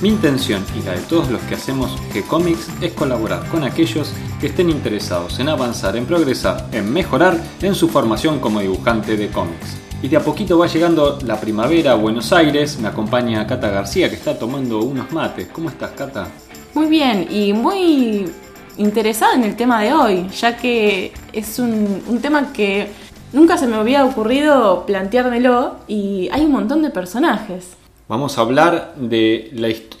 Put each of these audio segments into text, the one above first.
mi intención y la de todos los que hacemos G-Comics es colaborar con aquellos que estén interesados en avanzar, en progresar, en mejorar en su formación como dibujante de cómics. Y de a poquito va llegando la primavera a Buenos Aires, me acompaña Cata García que está tomando unos mates. ¿Cómo estás, Cata? Muy bien y muy interesada en el tema de hoy, ya que es un, tema que nunca se me había ocurrido planteármelo y hay un montón de personajes. Vamos a hablar de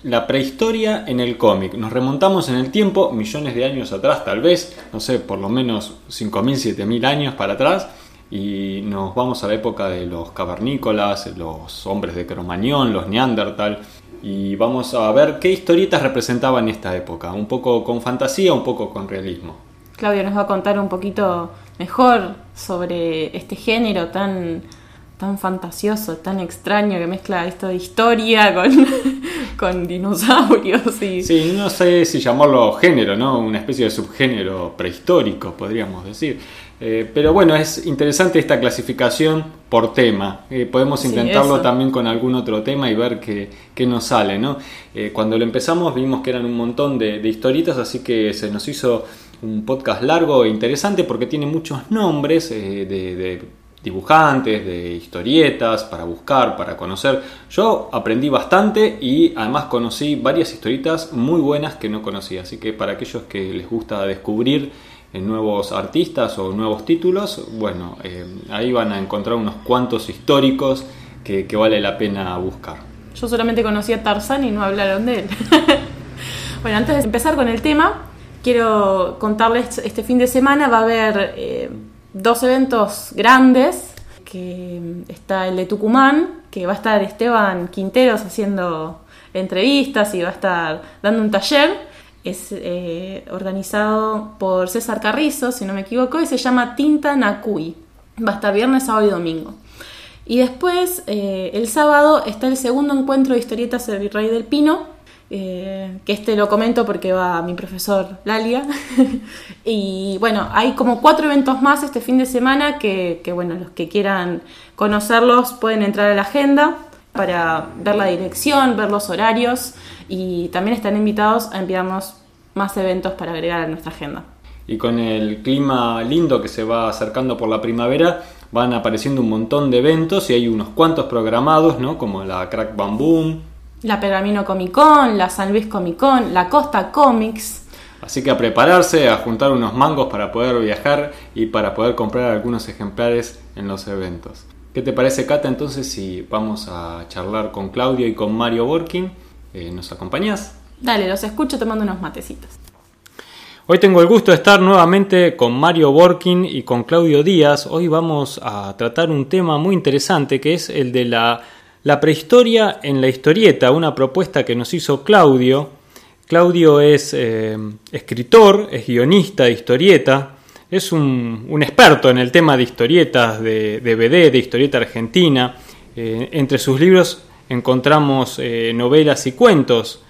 la, prehistoria en el cómic. Nos remontamos en el tiempo, millones de años atrás tal vez, no sé, por lo menos 5.000, 7.000 años para atrás, y nos vamos a la época de los cavernícolas, los hombres de Cromañón, los neandertal, y vamos a ver qué historietas representaban esta época, un poco con fantasía, un poco con realismo. Claudio nos va a contar un poquito mejor sobre este género tan tan fantasioso, tan extraño que mezcla esto de historia con, con dinosaurios y... Sí, no sé si llamarlo género, ¿no? Una especie de subgénero prehistórico, podríamos decir. Eh, pero bueno, es interesante esta clasificación por tema. Eh, podemos intentarlo también con algún otro tema y ver qué, qué nos sale, ¿no? Eh, cuando lo empezamos vimos que eran un montón de, de historietas, así que se nos hizo un podcast largo e interesante porque tiene muchos nombres de dibujantes, de historietas, para buscar, para conocer. Yo aprendí bastante y además conocí varias historietas muy buenas que no conocía. Así que para aquellos que les gusta descubrir eh, nuevos artistas o nuevos títulos, bueno, eh, ahí van a encontrar unos cuantos históricos que, vale la pena buscar. Yo solamente conocí a Tarzán y no hablaron de él. bueno, antes de empezar con el tema, quiero contarles, este fin de semana va a haber... Eh, dos eventos grandes, que está el de Tucumán, que va a estar Esteban Quinteros haciendo entrevistas y va a estar dando un taller. Es eh, organizado por César Carrizo, si no me equivoco, y se llama Tinta Nakui. Va a estar viernes, sábado y domingo. Y después, eh, el sábado, está el segundo encuentro de historietas del Virrey del Pino, eh, que este lo comento porque va mi profesor Lalia. y bueno, hay como cuatro eventos más este fin de semana que, bueno, los que quieran conocerlos pueden entrar a la agenda para ver la dirección, ver los horarios y también están invitados a enviarnos más eventos para agregar a nuestra agenda. Y con el clima lindo que se va acercando por la primavera, van apareciendo un montón de eventos y hay unos cuantos programados, ¿no? Como la Crack Bam la Pergamino Comic Con, la San Luis Comic Con, la Costa Comics. Así que a prepararse, a juntar unos mangos para poder viajar y para poder comprar algunos ejemplares en los eventos. ¿Qué te parece, Cata? Entonces, si vamos a charlar con Claudio y con Mario Borkin, eh, ¿nos acompañás? Dale, los escucho tomando unos matecitos. Hoy tengo el gusto de estar nuevamente con Mario Borkin y con Claudio Díaz. Hoy vamos a tratar un tema muy interesante que es el de la la prehistoria en la historieta, una propuesta que nos hizo Claudio. Claudio es eh, escritor, es guionista de historieta, es un, experto en el tema de historietas de, DVD, de historieta argentina. Eh, entre sus libros encontramos eh, novelas y cuentos.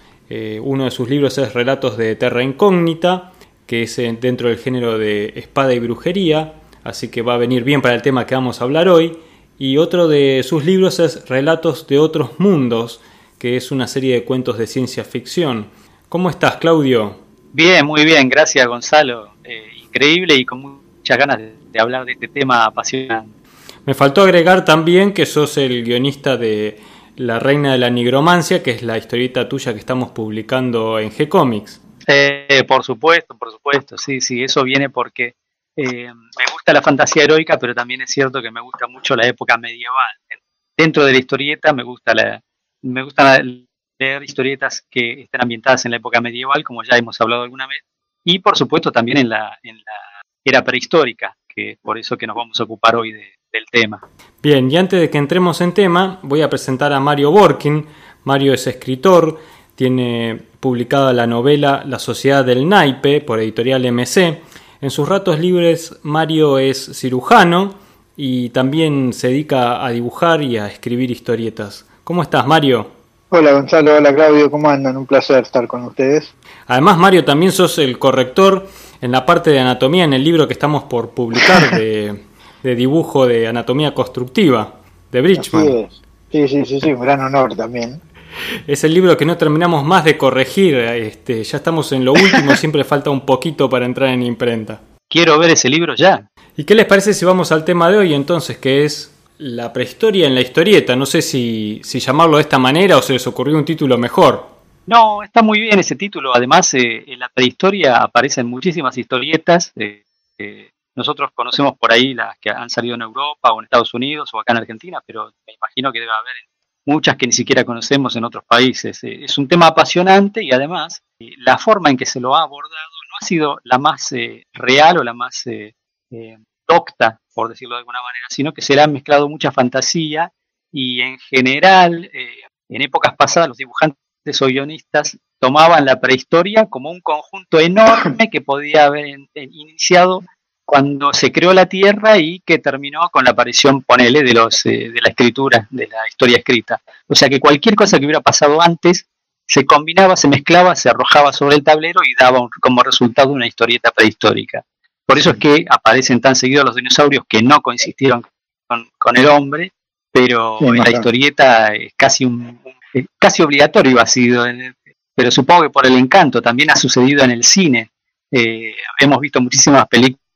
uno de sus libros es Relatos de Terra Incógnita, que es dentro del género de espada y brujería, así que va a venir bien para el tema que vamos a hablar hoy y otro de sus libros es Relatos de otros mundos, que es una serie de cuentos de ciencia ficción. ¿Cómo estás, Claudio? Bien, muy bien, gracias, Gonzalo. Eh, increíble y con muchas ganas de, hablar de este tema apasionante. Me faltó agregar también que sos el guionista de La Reina de la Nigromancia, que es la historieta tuya que estamos publicando en G-Comics. Eh, por supuesto, por supuesto, sí, sí, eso viene porque eh, me gusta la fantasía heroica, pero también es cierto que me gusta mucho la época medieval. Dentro de la historieta me gusta la, gusta leer historietas que estén ambientadas en la época medieval, como ya hemos hablado alguna vez, y por supuesto también en la, en la era prehistórica, que es por eso que nos vamos a ocupar hoy del tema. Bien, y antes de que entremos en tema, voy a presentar a Mario Borkin. Mario es escritor, tiene publicada la novela La Sociedad del Naipe por editorial MC. En sus ratos libres Mario es cirujano y también se dedica a dibujar y a escribir historietas. ¿Cómo estás, Mario? Hola Gonzalo, hola Claudio, ¿cómo andan? Un placer estar con ustedes. Además, Mario, también sos el corrector en la parte de anatomía en el libro que estamos por publicar de, dibujo de anatomía constructiva de Bridgman. Sí, sí, sí, sí, un gran honor también. Es el libro que no terminamos más de corregir, este, ya estamos en lo último, siempre falta un poquito para entrar en imprenta. Quiero ver ese libro ya. ¿Y qué les parece si vamos al tema de hoy entonces, que es la prehistoria en la historieta. No sé si, llamarlo de esta manera o se les ocurrió un título mejor. No, está muy bien ese título. Además, eh, en la prehistoria aparecen muchísimas historietas. Eh, nosotros conocemos por ahí las que han salido en Europa o en Estados Unidos o acá en Argentina, pero me imagino que debe haber muchas que ni siquiera conocemos en otros países. Eh, es un tema apasionante y además la forma en que se lo ha abordado no ha sido la más real o la más docta, por decirlo de alguna manera, sino que se le ha mezclado mucha fantasía y en general, eh, en épocas pasadas, los dibujantes o guionistas tomaban la prehistoria como un conjunto enorme que podía haber iniciado cuando se creó la Tierra y que terminó con la aparición, ponele, de, los, eh, de la escritura, de la historia escrita. O sea que cualquier cosa que hubiera pasado antes se combinaba, se mezclaba, se arrojaba sobre el tablero y daba como resultado una historieta prehistórica. Por eso es que aparecen tan seguidos los dinosaurios que no coincidieron con, el hombre, pero en la historieta es casi un, casi obligatorio ha sido, pero supongo que por el encanto también ha sucedido en el cine. Eh, hemos visto muchísimas películas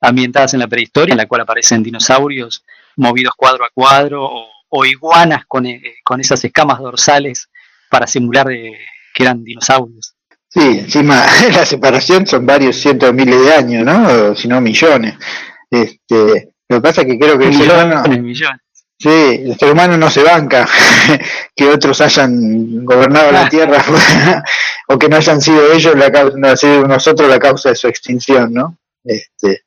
ambientadas en la prehistoria, en la cual aparecen dinosaurios movidos cuadro a cuadro o, iguanas con, eh, con, esas escamas dorsales para simular que eran dinosaurios. Sí, encima la separación son varios cientos de miles de años, ¿no? si no millones. Este, lo que pasa es que creo que el ser humano, sí, el ser humano no se banca que otros hayan gobernado la Tierra o que no hayan sido ellos la causa, no sido nosotros la causa de su extinción, ¿no? Este,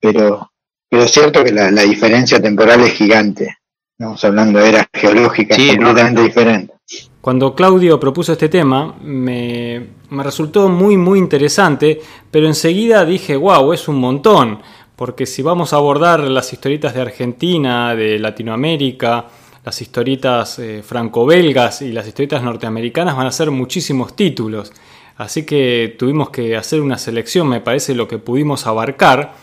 pero, pero es cierto que la, diferencia temporal es gigante. Estamos hablando de eras geológicas completamente diferentes. Cuando Claudio propuso este tema, me, resultó muy, muy interesante, pero enseguida dije, wow, es un montón, porque si vamos a abordar las historietas de Argentina, de Latinoamérica, las historietas eh, franco-belgas y las historietas norteamericanas van a ser muchísimos títulos. Así que tuvimos que hacer una selección, me parece, lo que pudimos abarcar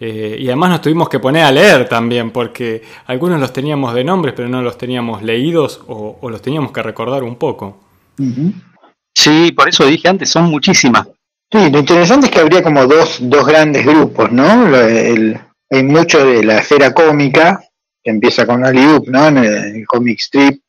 eh, y además nos tuvimos que poner a leer también, porque algunos los teníamos de nombres, pero no los teníamos leídos o, los teníamos que recordar un poco. Sí, por eso dije antes, son muchísimas. Sí, lo interesante es que habría como dos, dos grandes grupos, ¿no? hay mucho de la esfera cómica, que empieza con Hollywood, ¿no? En el, comic strip,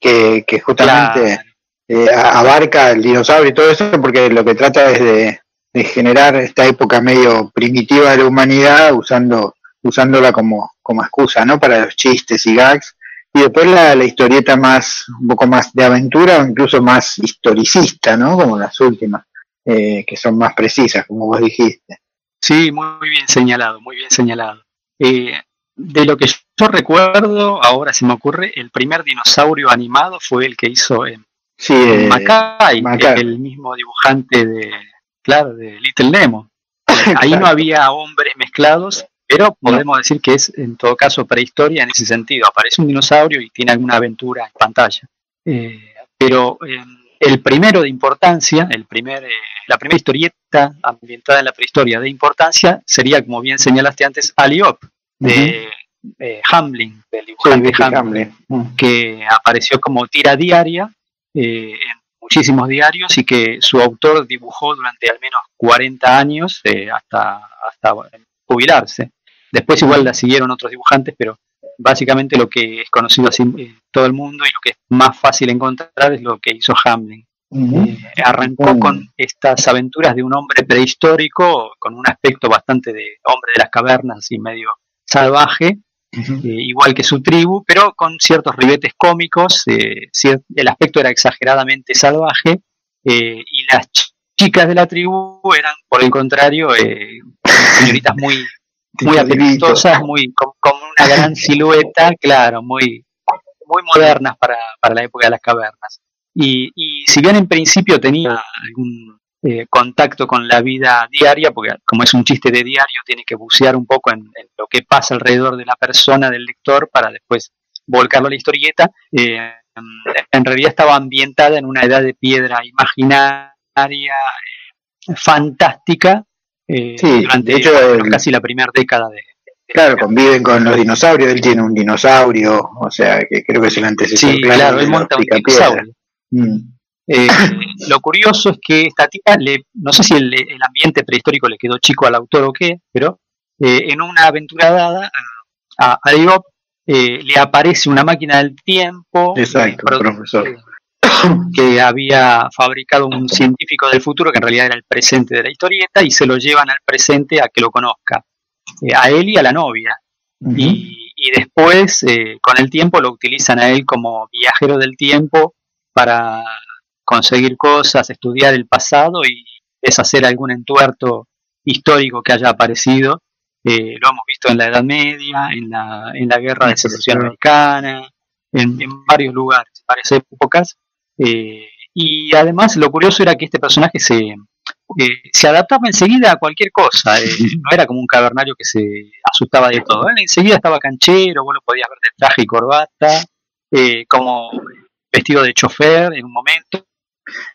que, justamente eh, abarca el dinosaurio y todo eso, porque lo que trata es de, generar esta época medio primitiva de la humanidad usando usándola como, como excusa, ¿no? Para los chistes y gags. Y después la, la historieta más, un poco más de aventura o incluso más historicista, ¿no? Como las últimas, eh, que son más precisas, como vos dijiste. Sí, muy bien señalado, muy bien señalado. Eh, de lo que yo recuerdo, ahora se me ocurre, el primer dinosaurio animado fue el que hizo sí, eh, el mismo dibujante de, claro, de Little Nemo. Ahí no había hombres mezclados, pero podemos decir que es en todo caso prehistoria en ese sentido. Aparece un dinosaurio y tiene alguna aventura en pantalla. Eh, pero eh, el primero de importancia, el primer, eh, la primera historieta ambientada en la prehistoria de importancia sería, como bien señalaste antes, Aliop, de Hamlin, del dibujante Hamlin, que apareció como tira diaria en muchísimos diarios y que su autor dibujó durante al menos 40 años eh, hasta, hasta jubilarse. Después igual la siguieron otros dibujantes, pero básicamente lo que es conocido así eh, todo el mundo y lo que es más fácil encontrar es lo que hizo Hamlin. Eh, arrancó con estas aventuras de un hombre prehistórico con un aspecto bastante de hombre de las cavernas y medio salvaje, eh, igual que su tribu, pero con ciertos ribetes cómicos. Eh, el aspecto era exageradamente salvaje eh, y las chicas de la tribu eran, por el contrario, señoritas muy, muy apetitosas, muy, con, una gran silueta, claro, muy, muy modernas para, para la época de las cavernas. Y, y si bien en principio tenía algún eh, contacto con la vida diaria, porque como es un chiste de diario, tiene que bucear un poco en, lo que pasa alrededor de la persona, del lector, para después volcarlo a la historieta. Eh, en realidad estaba ambientada en una edad de piedra imaginaria, eh, fantástica, durante hecho, casi la primera década de, Claro, conviven con los dinosaurios, él tiene un dinosaurio, o sea, que creo que es el antecesor. Sí, claro, él monta un dinosaurio. Mm. Eh, lo curioso es que esta tía, le, no sé si el, ambiente prehistórico le quedó chico al autor o qué, pero eh, en una aventura dada a, a, eh, le aparece una máquina del tiempo. Exacto, profesor. Que había fabricado un científico del futuro, que en realidad era el presente de la historieta, y se lo llevan al presente a que lo conozca, a él y a la novia. y, y, después, con el tiempo, lo utilizan a él como viajero del tiempo para conseguir cosas, estudiar el pasado y deshacer algún entuerto histórico que haya aparecido. Eh, lo hemos visto en la Edad Media, en la, en la Guerra de Secesión Americana, en, varios lugares, en varias épocas. Eh, y además lo curioso era que este personaje se, eh, se adaptaba enseguida a cualquier cosa, no era como un cavernario que se asustaba de todo, enseguida estaba canchero, vos lo podías ver de traje y corbata, como vestido de chofer en un momento,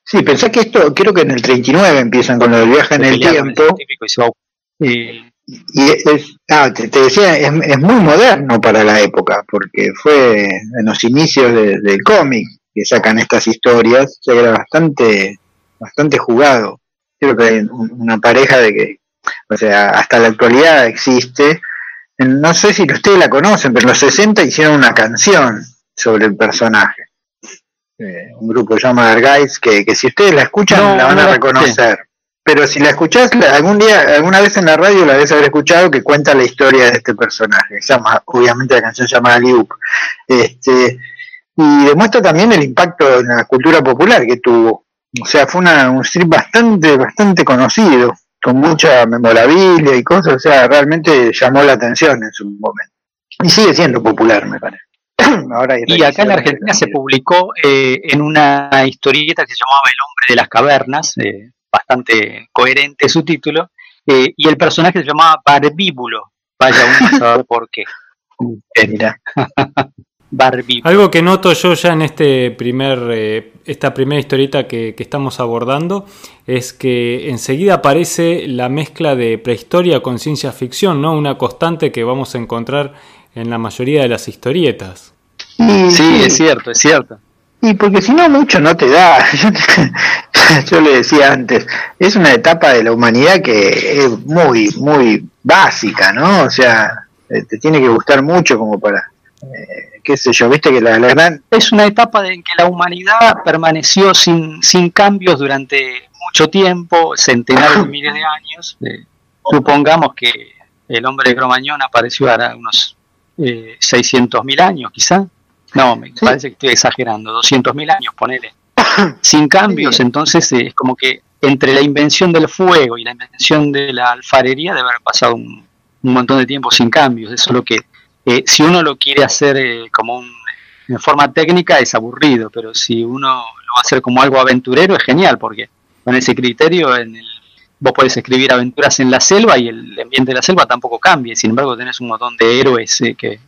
Sí, pensé que esto, creo que en el 39 empiezan con el viaje en el tiempo. y es, ah, te, decía, es, muy moderno para la época, porque fue en los inicios del cómic que sacan estas historias, era bastante, bastante jugado. Creo que hay una pareja de que, o sea, hasta la actualidad existe. No sé si ustedes la conocen, pero en los 60 hicieron una canción sobre el personaje eh, un grupo llamado Guys, que, que si ustedes la escuchan la van a reconocer. Pero si la escuchás algún día, alguna vez en la radio la debes haber escuchado que cuenta la historia de este personaje. Se llama, obviamente la canción se llama. Este, y demuestra también el impacto en la cultura popular que tuvo. O sea, fue una, un strip bastante, bastante conocido, con mucha memorabilia y cosas. O sea, realmente llamó la atención en su momento. Y sigue siendo popular, me parece. y acá en Argentina se publicó eh, en una historieta que se llamaba El hombre de las cavernas, eh, bastante coherente su título, eh, y el personaje se llamaba Barbíbulo. Vaya uno a saber por qué. Mira. Algo que noto yo ya en este primer, esta primera historieta que, que, estamos abordando es que enseguida aparece la mezcla de prehistoria con ciencia ficción, ¿no? Una constante que vamos a encontrar en la mayoría de las historietas. Sí, es cierto, es cierto. Y porque si no, mucho no te da. Yo, le decía antes, es una etapa de la humanidad que es muy, muy básica, ¿no? O sea, eh, te tiene que gustar mucho como para, eh, qué sé yo, viste que la, gran... Es una etapa en que la humanidad permaneció sin, sin cambios durante mucho tiempo, centenares de miles de años. Eh, supongamos que el hombre de Cromañón apareció ahora unos eh, 600.000 años, quizá. No, me parece que estoy exagerando, 200.000 años, ponele. Sin cambios, entonces eh, es como que entre la invención del fuego y la invención de la alfarería debe haber pasado un, montón de tiempo sin cambios. Eso es lo que, eh, si uno lo quiere hacer eh, como un, en forma técnica, es aburrido, pero si uno lo va a hacer como algo aventurero, es genial, porque con ese criterio en el vos podés escribir aventuras en la selva y el ambiente de la selva tampoco cambia. Sin embargo, tenés un montón de héroes eh, que,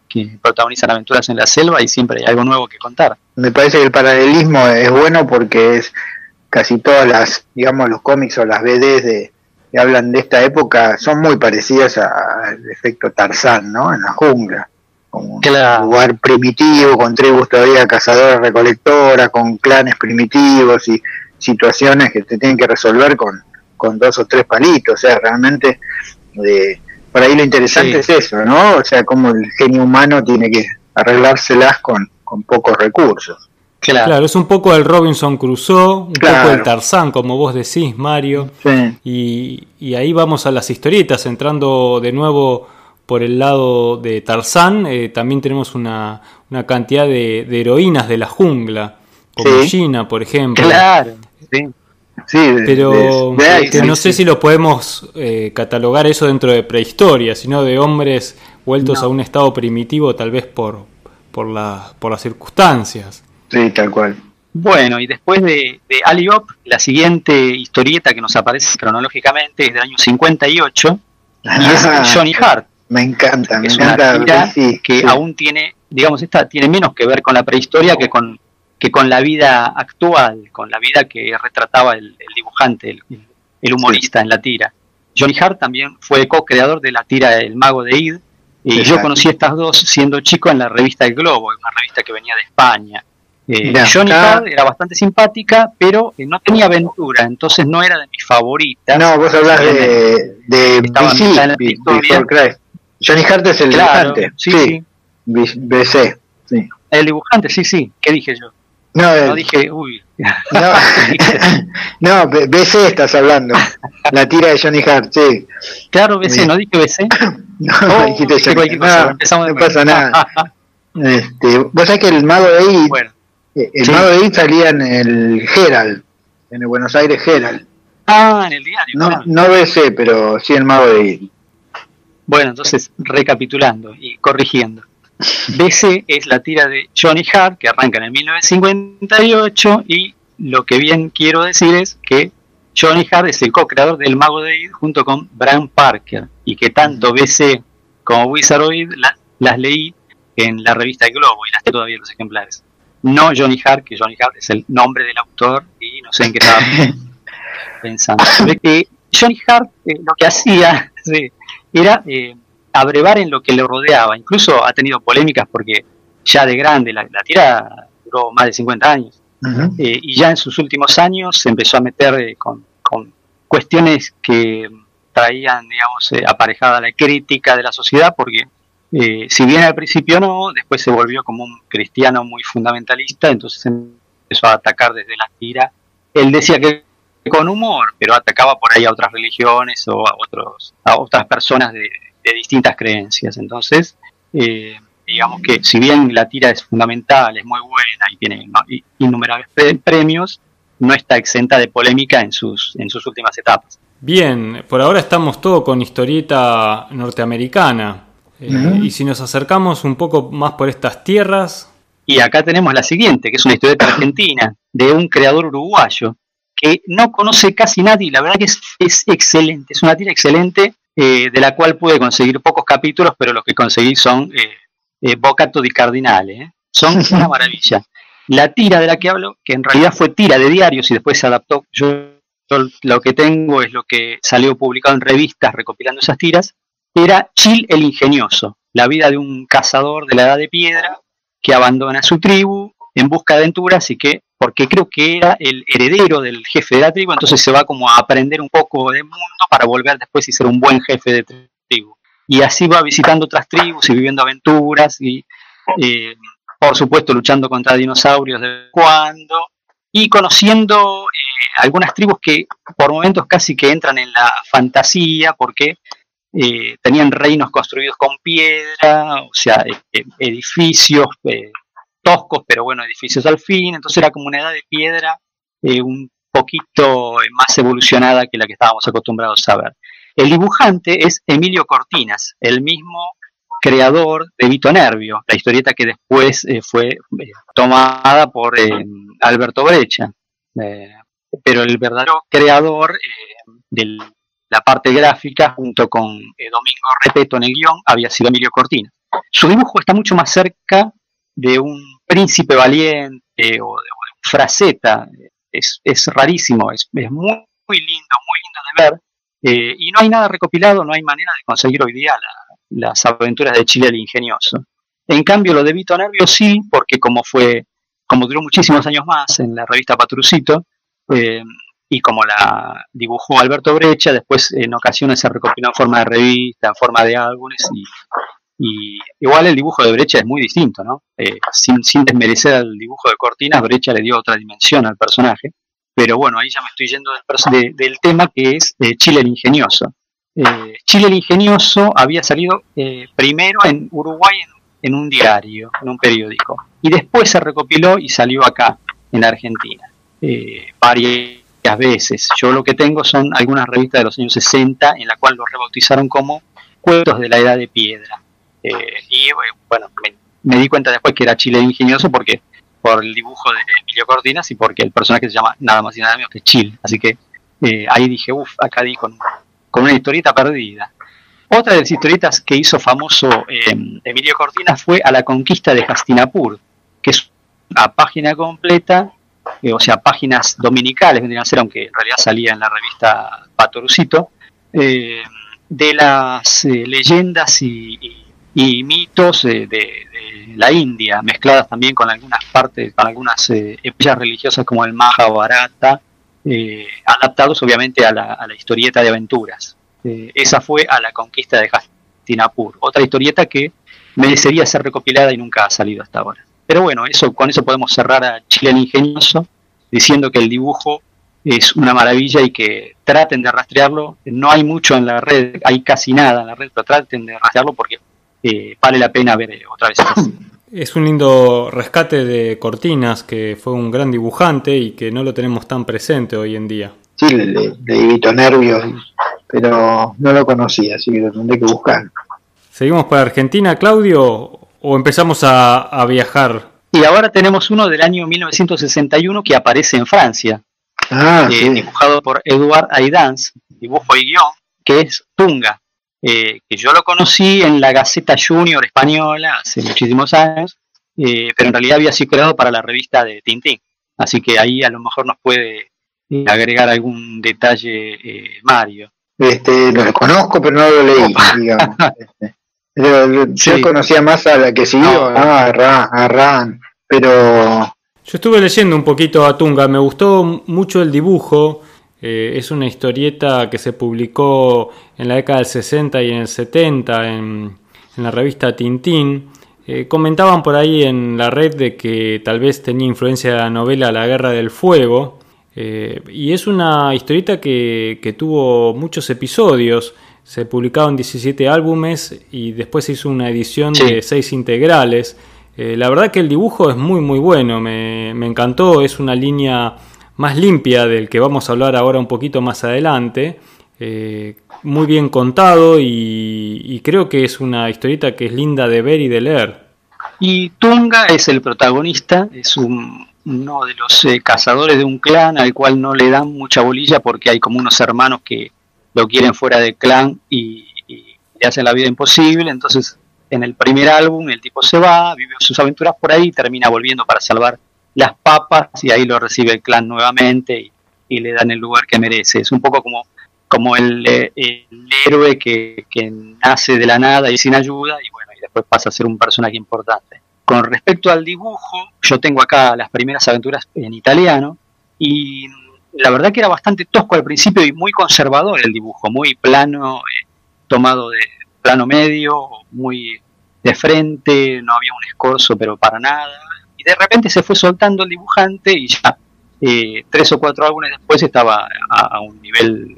protagonizan aventuras en la selva y siempre hay algo nuevo que contar. Me parece que el paralelismo es bueno porque es casi todas las, digamos, los cómics o las BDs de, que hablan de esta época son muy parecidas al efecto Tarzán, ¿no? En la jungla. Como un lugar primitivo, con tribus todavía cazadoras recolectoras, con clanes primitivos y situaciones que se tienen que resolver con, con dos o tres palitos, o sea, realmente eh, por ahí lo interesante es eso, ¿no? O sea, como el genio humano tiene que arreglárselas con, con pocos recursos. Claro. es un poco el Robinson Crusoe, un poco el Tarzán, como vos decís, Mario. Y, y, ahí vamos a las historietas, entrando de nuevo por el lado de Tarzán. Eh, también tenemos una, una cantidad de, heroínas de la jungla, como Gina, por ejemplo. Claro, sí. Sí, pero no sé si lo podemos eh, catalogar eso dentro de prehistoria, sino de hombres vueltos a un estado primitivo, tal vez por, por, la, por las circunstancias. Sí, tal cual. Bueno, y después de, de Aliop, la siguiente historieta que nos aparece cronológicamente es del año 58 y es Ah, Johnny Hart. Me encanta, me es una encanta. tira sí, que sí. aún tiene, digamos, esta tiene menos que ver con la prehistoria que con que con la vida actual, con la vida que retrataba el, el dibujante, el, el humorista en la tira. Johnny Hart también fue co-creador de la tira El Mago de Id, y yo conocí a estas dos siendo chico en la revista El Globo, una revista que venía de España. Eh, Mirá, Johnny. Hart era bastante simpática, pero eh, no tenía aventura, entonces no era de mis favoritas. No, vos hablás de, de BC. Johnny Hart es el Claro, dibujante. sí, sí. BC. Sí. El dibujante, sí, sí. ¿Qué dije yo? No, No dije, uy. no, no, B- BC estás hablando. La tira de Johnny Hart, sí. Claro, BC, Bien. no dije BC. No, Oh, dijiste Johnny Hart. No, pasa nada. Este, vos sabés que el mago de Id, bueno, eh, el Sí. mago de Id salía en el Herald, en el Buenos Aires Herald. ah, en el diario. No, claro. no BC, pero sí el mago de Id. Bueno, entonces, recapitulando y corrigiendo. BC es la tira de Johnny Hart, que arranca en el 1958, y lo que bien quiero decir es que Johnny Hart es el co-creador del Mago de Id junto con Bram Parker, y que tanto BC como Wizard la- las leí en la revista Globo, y las tengo todavía los ejemplares. No Johnny Hart, que Johnny Hart es el nombre del autor, y no sé en qué estaba pensando. Eh, Johnny Hart eh, lo que hacía sí, era eh, abrevar en lo que le rodeaba. Incluso ha tenido polémicas porque ya de grande, la, la tira duró más de 50 años, eh, y ya en sus últimos años se empezó a meter eh, con, con cuestiones que traían, digamos, eh, aparejada la crítica de la sociedad, porque si bien al principio no, después se volvió como un cristiano muy fundamentalista, entonces empezó a atacar desde la tira. Él decía que con humor, pero atacaba por ahí a otras religiones o a otros a otras personas de, de distintas creencias. Entonces, eh, digamos que si bien la tira es fundamental, es muy buena y tiene innumerables pre- premios, no está exenta de polémica en sus en sus últimas etapas. Bien, por ahora estamos todo con historieta norteamericana. Eh. Y si nos acercamos un poco más por estas tierras, Y acá tenemos la siguiente, que es una historieta argentina de un creador uruguayo que no conoce casi nadie y la verdad que es, es excelente, es una tira excelente eh, de la cual pude conseguir pocos capítulos, pero los que conseguí son eh, eh, Bocato di Cardinale, ¿eh? son una maravilla. La tira de la que hablo, que en realidad fue tira de diarios y después se adaptó, yo, yo lo que tengo es lo que salió publicado en revistas recopilando esas tiras, era Chil el Ingenioso, la vida de un cazador de la edad de piedra que abandona su tribu en busca de aventuras y que, porque creo que era el heredero del jefe de la tribu, entonces se va como a aprender un poco del mundo para volver después y ser un buen jefe de tribu. Y así va visitando otras tribus y viviendo aventuras y, eh, por supuesto, luchando contra dinosaurios de cuando y conociendo eh, algunas tribus que por momentos casi que entran en la fantasía porque eh, tenían reinos construidos con piedra, o sea, eh, edificios toscos, pero bueno, edificios al fin, entonces era como una edad de piedra eh, un poquito eh, más evolucionada que la que estábamos acostumbrados a ver. El dibujante es Emilio Cortinas, el mismo creador de Vito Nervio, la historieta que después eh, fue tomada por Alberto Brecha. Pero el verdadero creador eh, de la parte gráfica, junto con Domingo Repeto en el guion, había sido Emilio Cortina. Su dibujo está mucho más cerca de un príncipe valiente o de, un fraceta. Es, es rarísimo, es, es muy, lindo, muy lindo de ver. Eh, y no hay nada recopilado, no hay manera de conseguir hoy día la- las aventuras de Chile el Ingenioso. En cambio, lo de Vito Nervio sí, porque como fue, como duró muchísimos años más en la revista Patrucito, eh, y como la dibujó Alberto Brecha, después en ocasiones se recopiló en forma de revista, en forma de álbumes, y, y igual el dibujo de Brecha es muy distinto, ¿no? Eh, sin, sin desmerecer el dibujo de Cortinas, Brecha le dio otra dimensión al personaje, pero bueno, ahí ya me estoy yendo del, de- del tema que es eh, Chile el Ingenioso. Eh, Chile el Ingenioso había salido eh, primero en Uruguay en, en un diario, en un periódico, y después se recopiló y salió acá, en Argentina, eh, varias veces. Yo lo que tengo son algunas revistas de los años 60 en la cual lo rebautizaron como Cuentos de la Edad de Piedra. Eh, y bueno, me, di cuenta después que era Chile Ingenioso porque por el dibujo de Emilio Cortinas y porque el personaje se llama nada más y nada menos que Chill. Así que eh, ahí dije, uff, acá di con, una historieta perdida. Otra de las historietas que hizo famoso eh, Emilio Cortinas fue A la conquista de Hastinapur, que es una página completa, eh, o sea, páginas dominicales, vendrían a ser, aunque en realidad salía en la revista Patorucito, de las leyendas y mitos de, la India, mezcladas también con algunas partes, con algunas eh, religiosas como el Mahabharata, eh, adaptados obviamente a la, historieta de aventuras. Eh, esa fue a la conquista de Hastinapur, otra historieta que merecería ser recopilada y nunca ha salido hasta ahora. Pero bueno, eso con eso podemos cerrar a Chile Ingenioso, diciendo que el dibujo es una maravilla y que traten de rastrearlo. No hay mucho en la red, hay casi nada en la red, pero traten de rastrearlo porque vale la pena ver otra vez. Es un lindo rescate de Cortinas, que fue un gran dibujante y que no lo tenemos tan presente hoy en día. Sí, le, le, nervios, pero no lo conocía, así que lo tendré que buscar. ¿Seguimos para Argentina, Claudio, o empezamos a, viajar? Y ahora tenemos uno del año 1961 que aparece en Francia, ah, eh, dibujado por Edouard Aidans, dibujo y guion, que es Tunga. Eh, que yo lo conocí en la Gaceta Junior española hace muchísimos años, eh, pero en realidad había sido creado para la revista de Tintín. Así que ahí a lo mejor nos puede eh, agregar algún detalle Mario. Este, lo conozco, pero no lo leí, digamos. Este, yo conocía más a la que siguió, a, Ran, pero... Yo estuve leyendo un poquito a Tunga, me gustó mucho el dibujo, eh, es una historieta que se publicó en la década del 60 y en el 70 en, la revista Tintín. Eh, comentaban por ahí en la red de que tal vez tenía influencia de la novela La Guerra del Fuego. Eh, y es una historieta que, tuvo muchos episodios. Se publicaron 17 álbumes y después se hizo una edición de 6 integrales. la verdad que el dibujo es muy muy bueno, me, me encantó, es una línea más limpia del que vamos a hablar ahora un poquito más adelante. Eh, muy bien contado y, creo que es una historieta que es linda de ver y de leer. Y Tunga es el protagonista, es uno de los eh, cazadores de un clan al cual no le dan mucha bolilla porque hay como unos hermanos que lo quieren fuera del clan y, y le hacen la vida imposible. Entonces, en el primer álbum, el tipo se va, vive sus aventuras por ahí y termina volviendo para salvar las papas y ahí lo recibe el clan nuevamente y, le dan el lugar que merece. Es un poco como, como el, héroe que, nace de la nada y sin ayuda y bueno, y después pasa a ser un personaje importante. Con respecto al dibujo, yo tengo acá las primeras aventuras en italiano y la verdad que era bastante tosco al principio y muy conservador el dibujo, muy plano, eh, tomado de plano medio, muy de frente, no había un escorzo pero para nada, de repente se fue soltando el dibujante y ya eh, tres o cuatro álbumes después estaba a, un nivel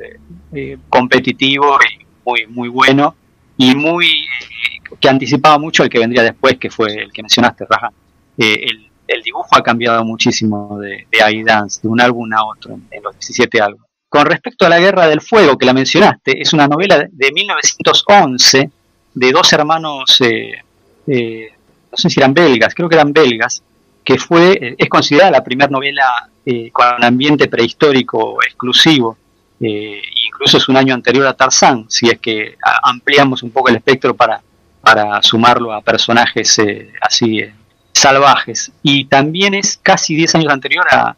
eh, competitivo y muy, muy bueno y muy eh, que anticipaba mucho el que vendría después, que fue el que mencionaste, Raja. El, dibujo ha cambiado muchísimo de, de de un álbum a otro, en, los 17 álbumes. Con respecto a la Guerra del Fuego, que la mencionaste, es una novela de 1911 de dos hermanos, no sé si eran belgas, creo que eran belgas, que fue, eh, es considerada la primera novela eh, con ambiente prehistórico exclusivo. Eh, incluso es un año anterior a Tarzán, si es que ampliamos un poco el espectro para, para sumarlo a personajes así salvajes. Y también es casi 10 años anterior a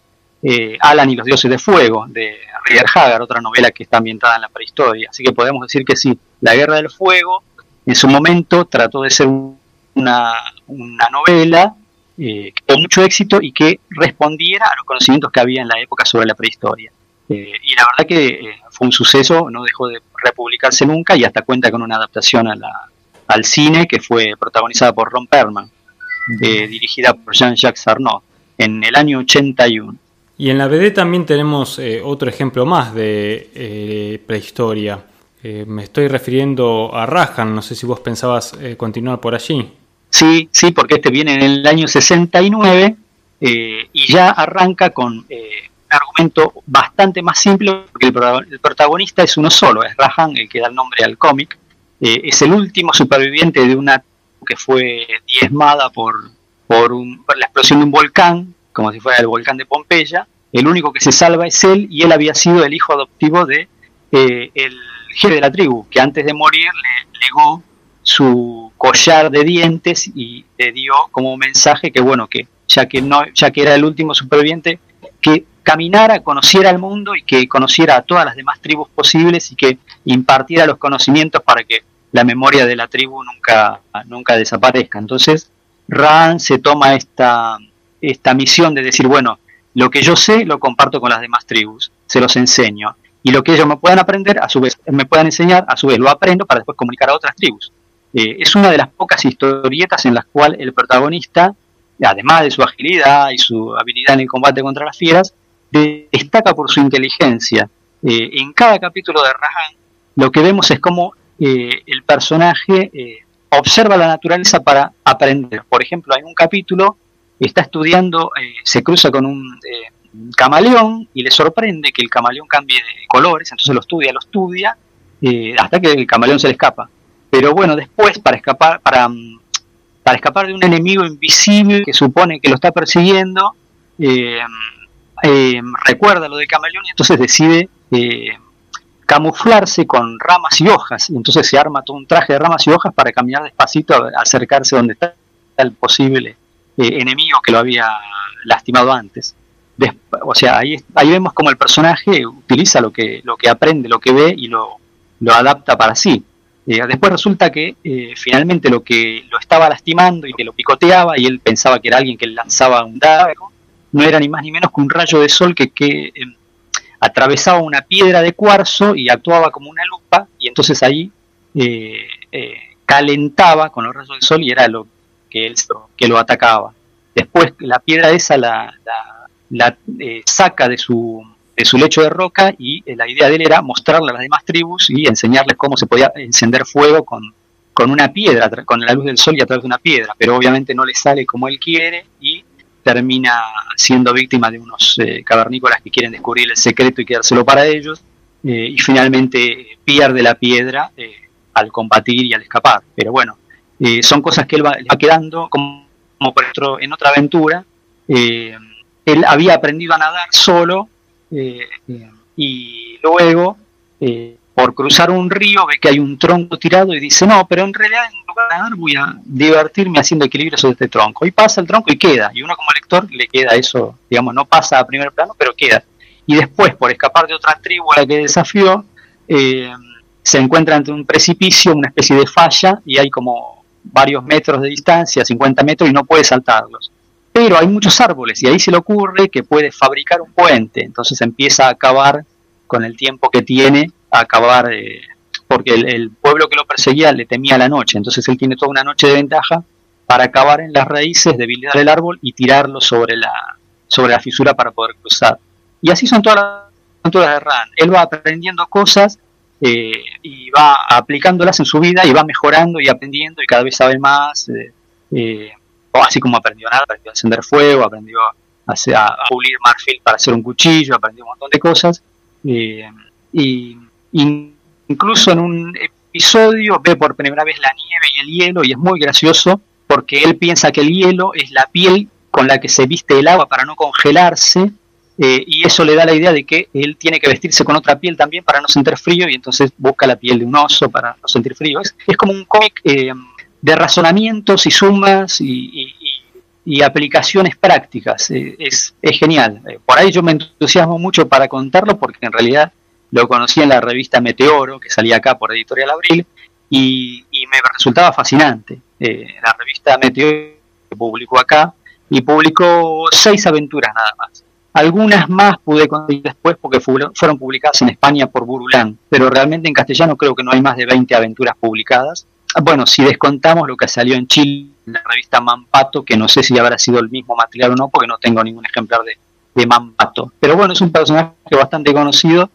Alan y los dioses de fuego, de Rider Haggard, otra novela que está ambientada en la prehistoria. Así que podemos decir que sí, La Guerra del Fuego en su momento trató de ser una, una novela eh, con mucho éxito y que respondiera a los conocimientos que había en la época sobre la prehistoria. Eh, y la verdad que eh, fue un suceso, no dejó de republicarse nunca y hasta cuenta con una adaptación a la, al cine que fue protagonizada por Ron Perlman, dirigida por Jean-Jacques Arnaud en el año 81. Y en la BD también tenemos otro ejemplo más de prehistoria. me estoy refiriendo a Rajan, no sé si vos pensabas continuar por allí. Sí, sí, porque este viene en el año 69 eh, y ya arranca con eh, un argumento bastante más simple, porque el, protagonista es uno solo, es Rahan, el que da el nombre al cómic. Eh, es el último superviviente de una que fue diezmada por, por, la explosión de un volcán, como si fuera el volcán de Pompeya. El único que se salva es él y él había sido el hijo adoptivo de eh, el jefe de la tribu, que antes de morir le legó su collar de dientes y le dio como mensaje que bueno que ya que no ya que era el último superviviente que caminara, conociera el mundo y que conociera a todas las demás tribus posibles y que impartiera los conocimientos para que la memoria de la tribu nunca, nunca desaparezca. Entonces, Ran se toma esta, esta misión de decir, bueno, lo que yo sé lo comparto con las demás tribus, se los enseño. Y lo que ellos me puedan aprender, a su vez, me puedan enseñar, a su vez lo aprendo para después comunicar a otras tribus. Eh, es una de las pocas historietas en las cuales el protagonista, además de su agilidad y su habilidad en el combate contra las fieras, destaca por su inteligencia. Eh, en cada capítulo de Rahan lo que vemos es cómo eh, el personaje eh, observa la naturaleza para aprender. Por ejemplo, hay un capítulo, está estudiando, se cruza con un camaleón y le sorprende que el camaleón cambie de colores, entonces lo estudia, lo estudia, hasta que el camaleón se le escapa. Pero bueno, después para escapar, para, para escapar de un enemigo invisible que supone que lo está persiguiendo, eh, recuerda lo del camaleón y entonces decide eh, camuflarse con ramas y hojas. Y entonces se arma todo un traje de ramas y hojas para caminar despacito, a acercarse donde está el posible eh, enemigo que lo había lastimado antes. o sea, ahí, ahí vemos como el personaje utiliza lo que, lo que aprende, lo que ve y lo, lo adapta para sí. Después resulta que finalmente lo que lo estaba lastimando y que lo picoteaba y él pensaba que era alguien que lanzaba un dardo, no era ni más ni menos que un rayo de sol que, que eh, atravesaba una piedra de cuarzo y actuaba como una lupa y entonces ahí eh, eh, calentaba con los rayos del sol y era lo que él que lo atacaba. Después la piedra esa la, la, saca de su, de su lecho de roca y la idea de él era mostrarle a las demás tribus y enseñarles cómo se podía encender fuego con, con una piedra, con la luz del sol y a través de una piedra, pero obviamente no le sale como él quiere y termina siendo víctima de unos eh, cavernícolas que quieren descubrir el secreto y quedárselo para ellos, eh, y finalmente pierde la piedra eh, al combatir y al escapar. Pero bueno, son cosas que él va, va quedando como, por otro, en otra aventura. él había aprendido a nadar solo y luego por cruzar un río ve que hay un tronco tirado y dice, no, pero en realidad en lugar de nadar voy a divertirme haciendo equilibrio sobre este tronco. Y pasa el tronco y queda. Y uno como lector le queda eso, digamos, no pasa a primer plano, pero queda. Y después, por escapar de otra tribu a la que desafió, eh, se encuentra ante un precipicio, una especie de falla, y hay como varios metros de distancia, 50 metros, y no puede saltarlos. Pero hay muchos árboles, y ahí se le ocurre que puede fabricar un puente. Entonces empieza a acabar con el tiempo que tiene acabar, eh, porque el, pueblo que lo perseguía le temía la noche, entonces él tiene toda una noche de ventaja para acabar en las raíces, debilitar el árbol y tirarlo sobre la, sobre la fisura para poder cruzar. Y así son todas las aventuras de Ran. Él va aprendiendo cosas eh, y va aplicándolas en su vida y va mejorando y aprendiendo y cada vez sabe más. Eh, así como aprendió a nada, aprendió a encender fuego, aprendió a, pulir marfil para hacer un cuchillo, aprendió un montón de cosas. y incluso en un episodio ve por primera vez la nieve y el hielo y es muy gracioso porque él piensa que el hielo es la piel con la que se viste el agua para no congelarse eh, y eso le da la idea de que él tiene que vestirse con otra piel también para no sentir frío y entonces busca la piel de un oso para no sentir frío. Es, como un cómic eh, de razonamientos y sumas y, aplicaciones prácticas. Eh, es, es, genial. por ahí yo me entusiasmo mucho para contarlo porque en realidad lo conocí en la revista Meteoro, que salía acá por Editorial Abril, y, me resultaba fascinante. Eh, la revista Meteoro publicó acá y publicó seis aventuras nada más. Algunas más pude conseguir después porque fueron publicadas en España por Burulán, pero realmente en castellano creo que no hay más de 20 aventuras publicadas. Bueno, si descontamos lo que salió en Chile, en la revista Mampato, que no sé si habrá sido el mismo material o no, porque no tengo ningún ejemplar de, de Mampato. Pero bueno, es un personaje bastante conocido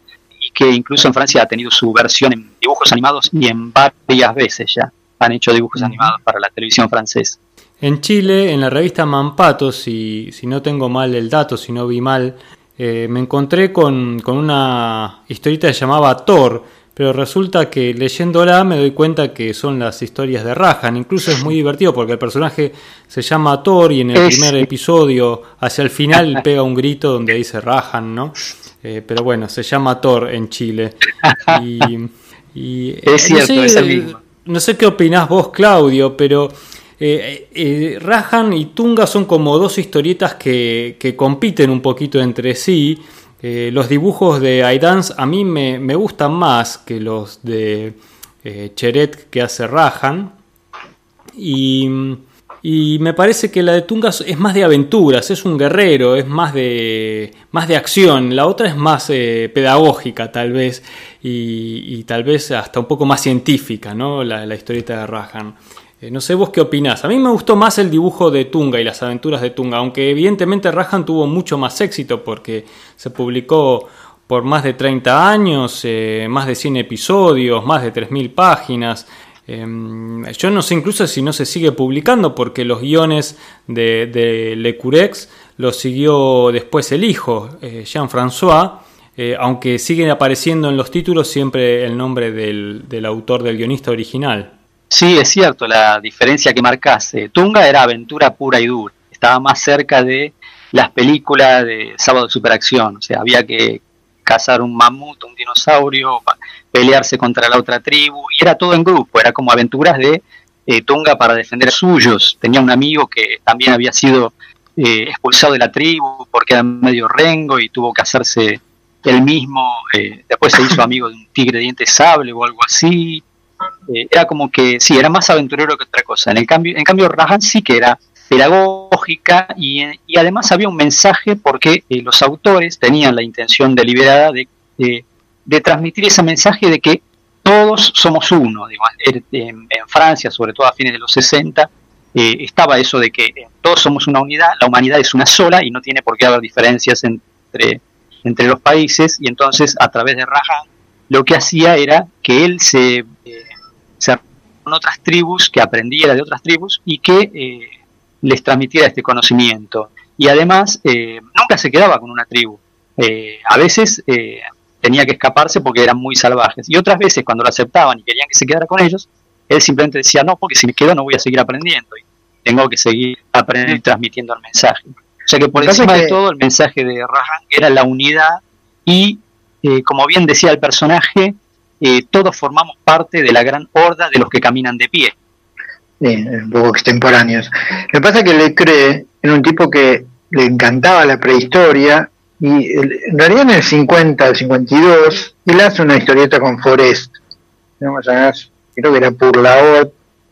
que incluso en Francia ha tenido su versión en dibujos animados y en varias veces ya han hecho dibujos animados para la televisión francesa. En Chile, en la revista Mampato, si, si no tengo mal el dato, si no vi mal, eh, me encontré con, con, una historieta que se llamaba Thor, pero resulta que leyéndola me doy cuenta que son las historias de Rahan. Incluso es muy divertido porque el personaje se llama Thor y en el primer episodio, hacia el final, pega un grito donde dice Rahan, ¿no? Eh, pero bueno, se llama Thor en Chile. Y, es cierto, no sé, es No sé qué opinás vos, Claudio, pero eh, eh, Rahan y Tunga son como dos historietas que, que compiten un poquito entre sí. Eh, los dibujos de Aidance a mí me, gustan más que los de eh, Cheret que hace Rahan. Y, me parece que la de Tungas es más de aventuras, es un guerrero, es más de, más de acción. La otra es más eh, pedagógica, tal vez, y, tal vez hasta un poco más científica, ¿no? La, la historieta de Rahan. Eh, no sé vos qué opinás. A mí me gustó más el dibujo de Tunga y las aventuras de Tunga, aunque evidentemente Rajan tuvo mucho más éxito porque se publicó por más de 30 años, eh, más de 100 episodios, más de 3.000 páginas. Em, yo no sé incluso si no se sigue publicando porque los guiones de, Le Curex los siguió después el hijo, eh, Jean-François, aunque siguen apareciendo en los títulos siempre el nombre del autor, del guionista original. Sí, es cierto, la diferencia que marcase. Tunga era aventura pura y dura, estaba más cerca de las películas de sábado de superacción, o sea, había que cazar un mamut, un dinosaurio, pelearse contra la otra tribu, y era todo en grupo, era como aventuras de eh, Tunga para defender a suyos. Tenía un amigo que también había sido eh, expulsado de la tribu porque era medio rengo y tuvo que hacerse él mismo, eh, después se hizo amigo de un tigre de dientes sable o algo así, eh, era como que, sí, era más aventurero que otra cosa. En, el cambio, en cambio, Rajan sí que era pedagógica y, además había un mensaje porque eh, los autores tenían la intención deliberada de, de, transmitir ese mensaje de que todos somos uno. en, Francia, sobre todo a fines de los 60, eh, estaba eso de que todos somos una unidad, la humanidad es una sola y no tiene por qué haber diferencias entre, entre los países y entonces a través de Rajan lo que hacía era que él se con otras tribus, que aprendiera de otras tribus y que eh, les transmitiera este conocimiento. Y además, eh, nunca se quedaba con una tribu. Eh, a veces tenía que escaparse porque eran muy salvajes. Y otras veces, cuando lo aceptaban y querían que se quedara con ellos, él simplemente decía, no, porque si me quedo no voy a seguir aprendiendo. Y tengo que seguir aprendiendo y transmitiendo el mensaje. O sea que por encima de todo, el mensaje de Rajan era la unidad y, como bien decía el personaje, eh, todos formamos parte de la gran horda de los que caminan de pie. Sí, un poco extemporáneos. Lo que pasa es que Le Cree era un tipo que le encantaba la prehistoria y en realidad en el 50, el 52, él hace una historieta con Forest, creo que era por la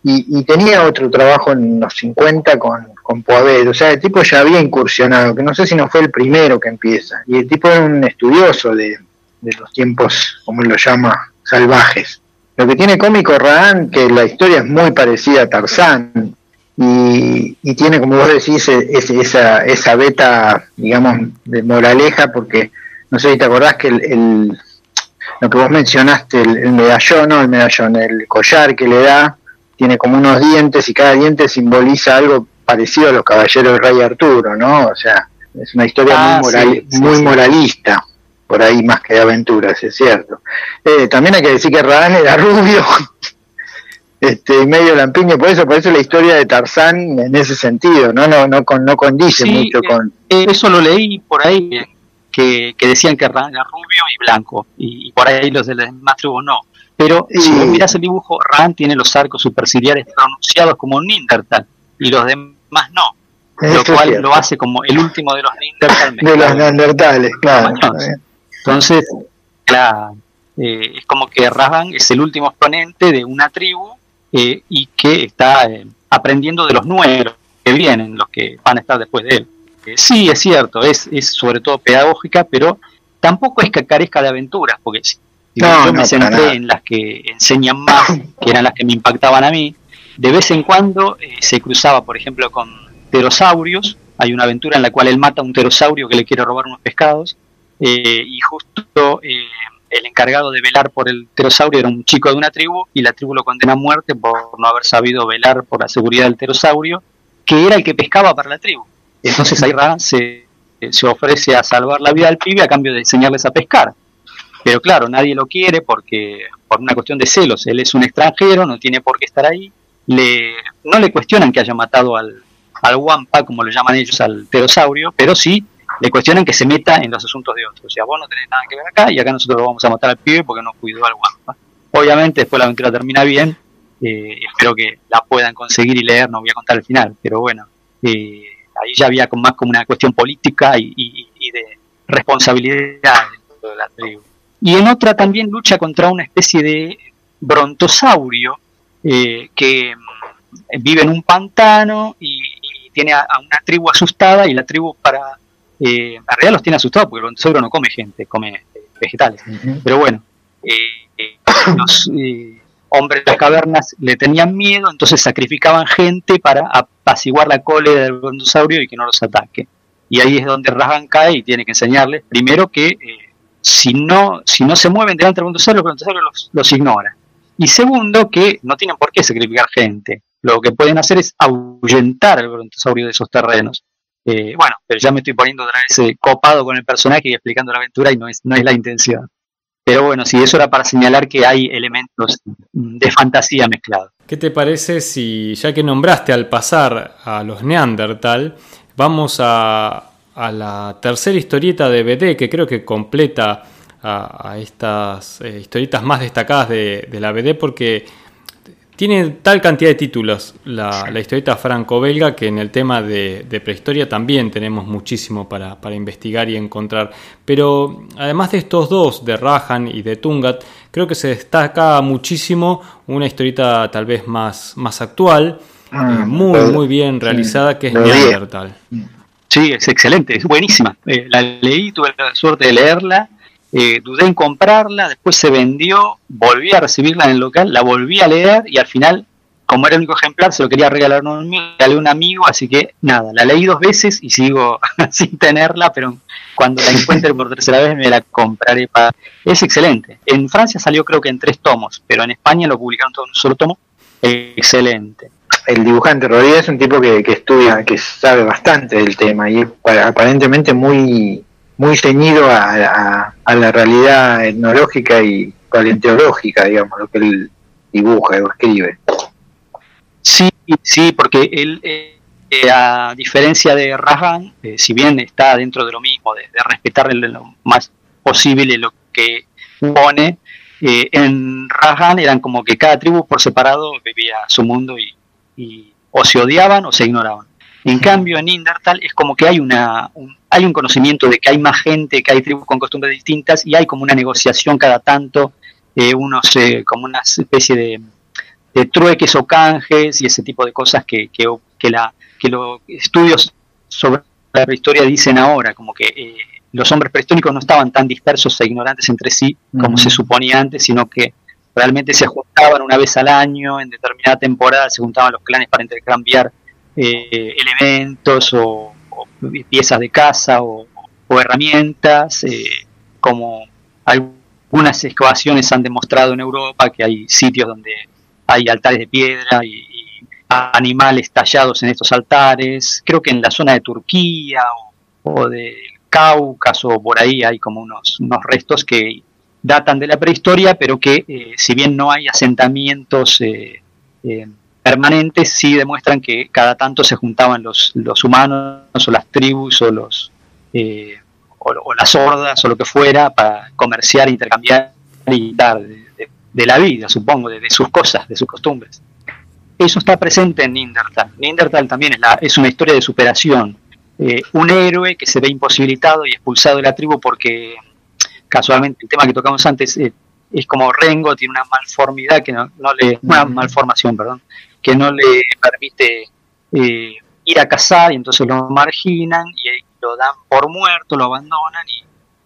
y, y tenía otro trabajo en los 50 con, con Poavet, o sea, el tipo ya había incursionado, que no sé si no fue el primero que empieza, y el tipo era un estudioso de, de los tiempos, como lo llama, salvajes. Lo que tiene cómico Raán, que la historia es muy parecida a Tarzán, y, tiene, como vos decís, e, esa, esa beta, digamos, de moraleja, porque no sé si te acordás que el, lo que vos mencionaste, el, medallón, no el medallón, el collar que le da, tiene como unos dientes y cada diente simboliza algo parecido a los caballeros de Rey Arturo, ¿no? O sea, es una historia muy, ah, muy moralista por ahí más que de aventuras, es cierto. Eh, también hay que decir que Radán era rubio, este, y medio lampiño, por eso, por eso la historia de Tarzán en ese sentido, no, no, no, con, no condice mucho eh, con. Eh, eso lo leí por ahí, que, decían que Radán era rubio y blanco, y, por ahí los de las demás tribus no. Pero si miras el dibujo, Radán tiene los arcos superciliares pronunciados como un Nindertal, y los demás no. lo cual lo hace como el último de los Neandertales. De los Neandertales, claro. Entonces, eh, es como que Raban es el último exponente de una tribu eh, y que está eh, aprendiendo de los nuevos que vienen, los que van a estar después de él. sí, es cierto, es, es sobre todo pedagógica, pero tampoco es que carezca de aventuras, porque yo me centré en las que enseñan más, que eran las que me impactaban a mí. De vez en cuando se cruzaba, por ejemplo, con pterosaurios. Hay una aventura en la cual él mata a un pterosaurio que le quiere robar unos pescados eh, y justo eh, el encargado de velar por el pterosaurio era un chico de una tribu y la tribu lo condena a muerte por no haber sabido velar por la seguridad del pterosaurio, que era el que pescaba para la tribu. Entonces ahí se, se ofrece a salvar la vida del pibe a cambio de enseñarles a pescar. pero claro, nadie lo quiere porque por una cuestión de celos, él es un extranjero, no tiene por qué estar ahí, le, no le cuestionan que haya matado al, al como lo llaman ellos, al pterosaurio, pero sí le cuestionan que se meta en los asuntos de otros. O sea, vos no tenés nada que ver acá y acá nosotros lo vamos a matar al pibe porque no cuidó al Wampa. Obviamente después la aventura termina bien, eh, espero que la puedan conseguir y leer, no voy a contar el final, pero bueno, eh, ahí ya había más como una cuestión política y, y de responsabilidad dentro de la tribu. Y en otra también lucha contra una especie de brontosaurio eh, que mm, vive en un pantano y, tiene a, una tribu asustada y la tribu para... Eh, en realidad los tiene asustados porque el brontosaurio no come gente, come eh, vegetales. Pero bueno, eh, los hombres de las cavernas le tenían miedo, entonces sacrificaban gente para apaciguar la cólera del brontosaurio y que no los ataque. Y ahí es donde Rajan cae y tiene que enseñarles primero que si no, si no se mueven delante del brontosaurio, el brontosaurio los, los ignora. Y segundo, que no tienen por qué sacrificar gente. Lo que pueden hacer es ahuyentar al brontosaurio de esos terrenos. Eh, bueno, pero ya me estoy poniendo otra vez eh, copado con el personaje y explicando la aventura y no es, no es la intención. Pero bueno, sí, eso era para señalar que hay elementos de fantasía mezclados. ¿Qué te parece si, ya que nombraste al pasar a los Neandertal, vamos a, a la tercera historieta de BD que creo que completa a, estas eh, historietas más destacadas de, la BD porque tiene tal cantidad de títulos la, historieta franco-belga que en el tema de, prehistoria también tenemos muchísimo para, investigar y encontrar. Pero además de estos dos, de Rajan y de Tungat, creo que se destaca muchísimo una historieta tal vez más, más actual, ah, eh, muy, muy bien realizada, que es Neandertal. Sí, es excelente, es buenísima. Eh, la leí, tuve la suerte de leerla eh, dudé en comprarla, después se vendió, volví a recibirla en el local, la volví a leer y al final, como era el único ejemplar, se lo quería regalar a un amigo, a un amigo, así que nada, la leí dos veces y sigo sin tenerla, pero cuando la encuentre por tercera vez me la compraré. Para... Es excelente. En Francia salió creo que en tres tomos, pero en España lo publicaron todo en un solo tomo. Excelente el dibujante Rodríguez es un tipo que, que, estudia, que sabe bastante del tema y aparentemente muy muy ceñido a, la realidad etnológica y paleontológica, digamos, lo que él dibuja o escribe. Sí, sí, porque él, eh, a diferencia de Rajan, eh, si bien está dentro de lo mismo, de, respetar lo más posible lo que pone, eh, en Rajan eran como que cada tribu por separado vivía su mundo y, y o se odiaban o se ignoraban. En cambio, en Indertal es como que hay, una, un, hay un conocimiento de que hay más gente, que hay tribus con costumbres distintas y hay como una negociación cada tanto, eh, unos, eh, como una especie de, de, trueques o canjes y ese tipo de cosas que, que, que, la, que los estudios sobre la prehistoria dicen ahora, como que eh, los hombres prehistóricos no estaban tan dispersos e ignorantes entre sí como se suponía antes, sino que realmente se juntaban una vez al año, en determinada temporada se juntaban los clanes para intercambiar eh, elementos o, piezas de casa o, herramientas, eh, como algunas excavaciones han demostrado en Europa que hay sitios donde hay altares de piedra y, animales tallados en estos altares. Creo que en la zona de Turquía o, del Cáucaso, por ahí hay como unos, unos restos que datan de la prehistoria, pero que eh, si bien no hay asentamientos eh, permanentes sí demuestran que cada tanto se juntaban los, los humanos o las tribus o los eh, o, las hordas o lo que fuera para comerciar, intercambiar y dar de, la vida, supongo, de, sus cosas, de sus costumbres. Eso está presente en Nindertal. Nindertal también es, la, es una historia de superación. Eh, un héroe que se ve imposibilitado y expulsado de la tribu porque casualmente el tema que tocamos antes eh, es como Rengo, tiene una malformidad que no, no le, una malformación, perdón, que no le permite eh, ir a cazar y entonces lo marginan y lo dan por muerto, lo abandonan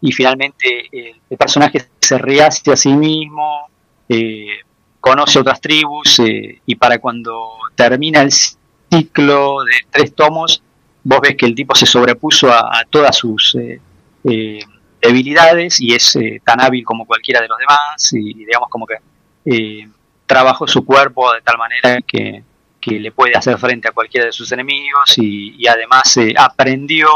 y, finalmente eh, el personaje se rehace a sí mismo, eh, conoce otras tribus y para cuando termina el ciclo de tres tomos, vos ves que el tipo se sobrepuso a, todas sus debilidades y es tan hábil como cualquiera de los demás y digamos como que trabajó su cuerpo de tal manera que, le puede hacer frente a cualquiera de sus enemigos y, además eh, aprendió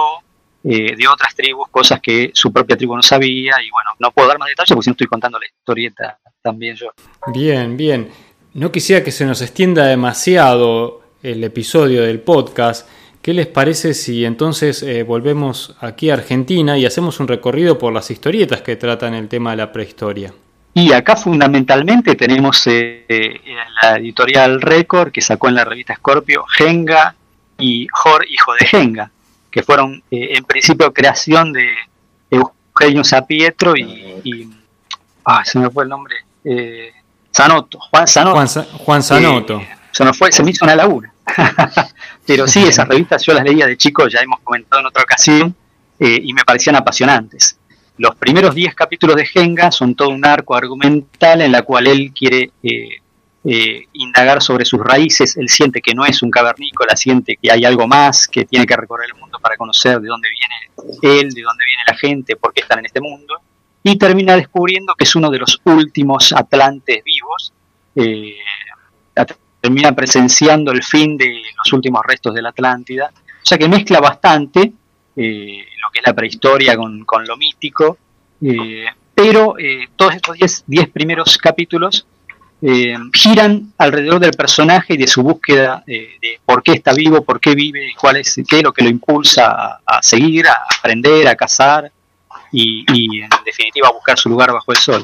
eh, de otras tribus, cosas que su propia tribu no sabía. Y bueno, no puedo dar más detalles porque si no estoy contando la historieta también yo. Bien, bien. No quisiera que se nos extienda demasiado el episodio del podcast. ¿Qué les parece si entonces eh, volvemos aquí a Argentina y hacemos un recorrido por las historietas que tratan el tema de la prehistoria? Y acá fundamentalmente tenemos eh, eh, la editorial Record que sacó en la revista Scorpio Genga y Jor, hijo de Genga, que fueron en principio creación de Eugenio Sapietro y, y, ah, se me fue el nombre, Sanoto, Juan Sanoto. Juan, Juan Sanoto. se, nos fue, se me hizo una laguna. Pero sí, esas revistas yo las leía de chico, ya hemos comentado en otra ocasión, eh, y me parecían apasionantes. Los primeros 10 capítulos de Genga son todo un arco argumental en la cual él quiere eh, eh, indagar sobre sus raíces, él siente que no es un cavernícola, siente que hay algo más, que tiene que recorrer el mundo para conocer de dónde viene él, de dónde viene la gente, por qué están en este mundo, y termina descubriendo que es uno de los últimos atlantes vivos, termina presenciando el fin de los últimos restos de la Atlántida. O sea que mezcla bastante eh, lo que es la prehistoria con, lo mítico, eh, pero eh, todos estos 10 primeros capítulos giran alrededor del personaje y de su búsqueda de por qué está vivo, por qué vive, cuál es, qué es lo que lo impulsa a, seguir, a aprender, a cazar y en definitiva a buscar su lugar bajo el sol.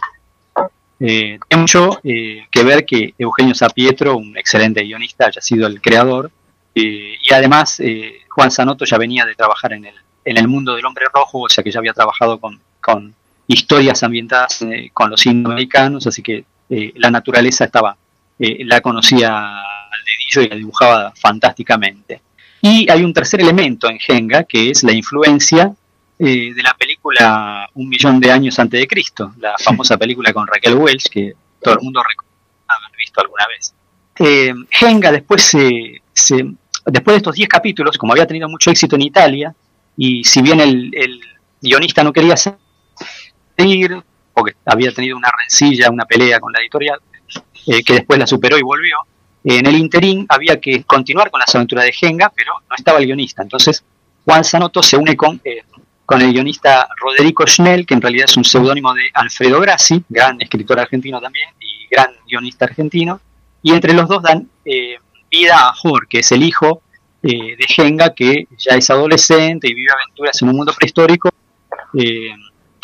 Eh, tiene mucho eh, que ver que Eugenio Sapietro, un excelente guionista, haya sido el creador, eh, y además eh, Juan Sanoto ya venía de trabajar en el, en el mundo del hombre rojo, o sea que ya había trabajado con, historias ambientadas con los indoamericanos, así que la naturaleza estaba, la conocía al dedillo y la dibujaba fantásticamente. Y hay un tercer elemento en Genga, que es la influencia eh, de la película Un millón de años antes de Cristo, la famosa película con Raquel Welch que todo el mundo recuerda haber visto alguna vez. Eh, Genga después, se, después de estos 10 capítulos, como había tenido mucho éxito en Italia, y si bien el, guionista no quería seguir, porque había tenido una rencilla, una pelea con la editorial, eh, que después la superó y volvió, en el interín había que continuar con las aventuras de Genga, pero no estaba el guionista. Entonces Juan Sanoto se une con con el guionista Roderico Schnell, que en realidad es un seudónimo de Alfredo Grassi, gran escritor argentino también y gran guionista argentino, y entre los dos dan eh, vida a Jor, que es el hijo eh, de Genga, que ya es adolescente y vive aventuras en un mundo prehistórico, eh,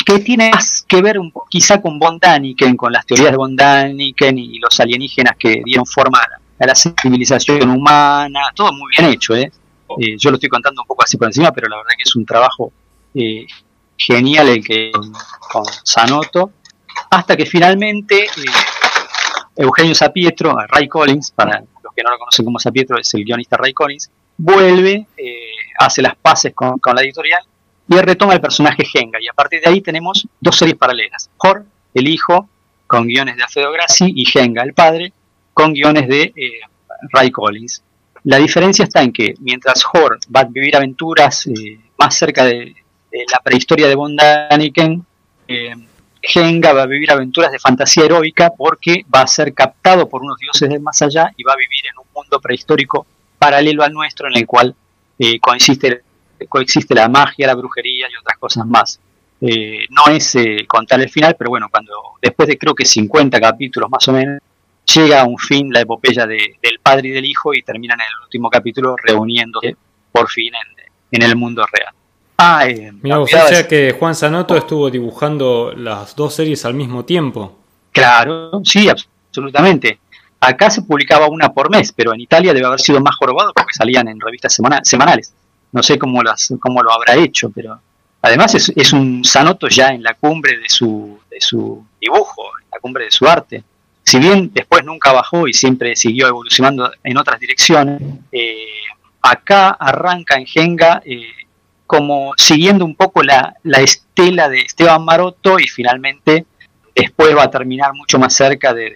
que tiene más que ver un, quizá con Von Daniken, con las teorías de Von Daniken y los alienígenas que dieron forma a la, civilización humana, todo muy bien hecho, yo lo estoy contando un poco así por encima, pero la verdad que es un trabajo eh, genial el que con Sanoto, hasta que finalmente eh, Eugenio Sapietro, Ray Collins, para los que no lo conocen como Sapietro, es el guionista Ray Collins, vuelve, eh, hace las paces con, la editorial y retoma el personaje Genga. Y a partir de ahí tenemos dos series paralelas. Hor, el hijo, con guiones de Alfredo Grassi, y Genga, el padre, con guiones de Ray Collins. La diferencia está en que mientras Hor va a vivir aventuras más cerca de, la prehistoria de Von Daniken, eh, va a vivir aventuras de fantasía heroica porque va a ser captado por unos dioses del más allá y va a vivir en un mundo prehistórico paralelo al nuestro en el cual eh, coexiste, coexiste la magia, la brujería y otras cosas más. Eh, no es contar el final, pero bueno, cuando después de creo que 50 capítulos más o menos, llega a un fin la epopeya del padre y del hijo y terminan en el último capítulo reuniéndose por fin en el mundo real. Ah, eh, Mira, o sea que Juan Sanoto estuvo dibujando las dos series al mismo tiempo. Claro, sí, absolutamente. Acá se publicaba una por mes, pero en Italia debe haber sido más jorobado porque salían en revistas semanales. No sé cómo, las, cómo lo habrá hecho, pero además es, es, un Sanoto ya en la cumbre de su, de su dibujo, en la cumbre de su arte. Si bien después nunca bajó y siempre siguió evolucionando en otras direcciones, eh, acá arranca en Genga eh, como siguiendo un poco la, estela de Esteban Maroto y finalmente después va a terminar mucho más cerca de,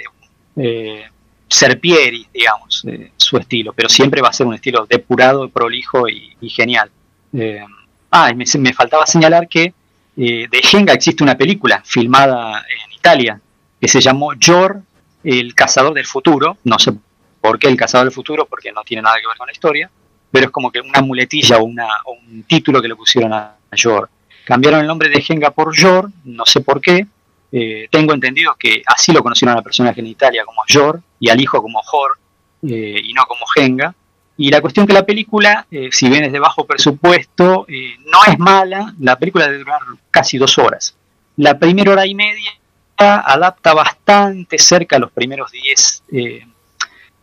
de Serpieri, digamos, su estilo, pero siempre va a ser un estilo depurado, prolijo y, genial. Eh, ah, y me, faltaba señalar que eh, de Genga existe una película filmada en Italia que se llamó Jor, el cazador del futuro, no sé por qué el cazador del futuro, porque no tiene nada que ver con la historia, pero es como que una muletilla o, una, un título que le pusieron a, Yor. Cambiaron el nombre de Genga por Yor, no sé por qué. Eh, tengo entendido que así lo conocieron al personaje en Italia como Yor y al hijo como Jor eh, y no como Genga. Y la cuestión que la película, eh, si bien es de bajo presupuesto, no es mala. La película debe durar casi dos horas. La primera hora y media adapta bastante cerca a los primeros diez,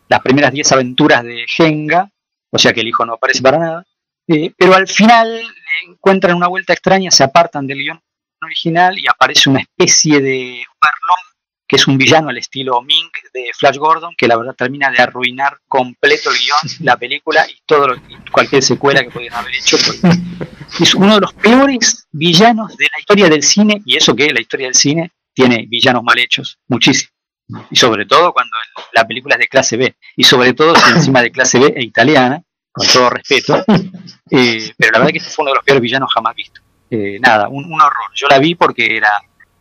las primeras diez aventuras de Genga, o sea que el hijo no aparece para nada. pero al final encuentran una vuelta extraña, se apartan del guion original y aparece una especie de Overlord, que es un villano al estilo Mink de Flash Gordon, que la verdad termina de arruinar completo el guion, la película y todo lo, cualquier secuela que pudieran haber hecho. Es uno de los peores villanos de la historia del cine, y eso que la historia del cine tiene villanos mal hechos, muchísimo. Y sobre todo cuando la película es de clase B, y sobre todo si encima de clase B e italiana, con todo respeto, eh, pero la verdad que este fue uno de los peores villanos jamás vistos. Eh, nada, un, horror. Yo la vi porque era,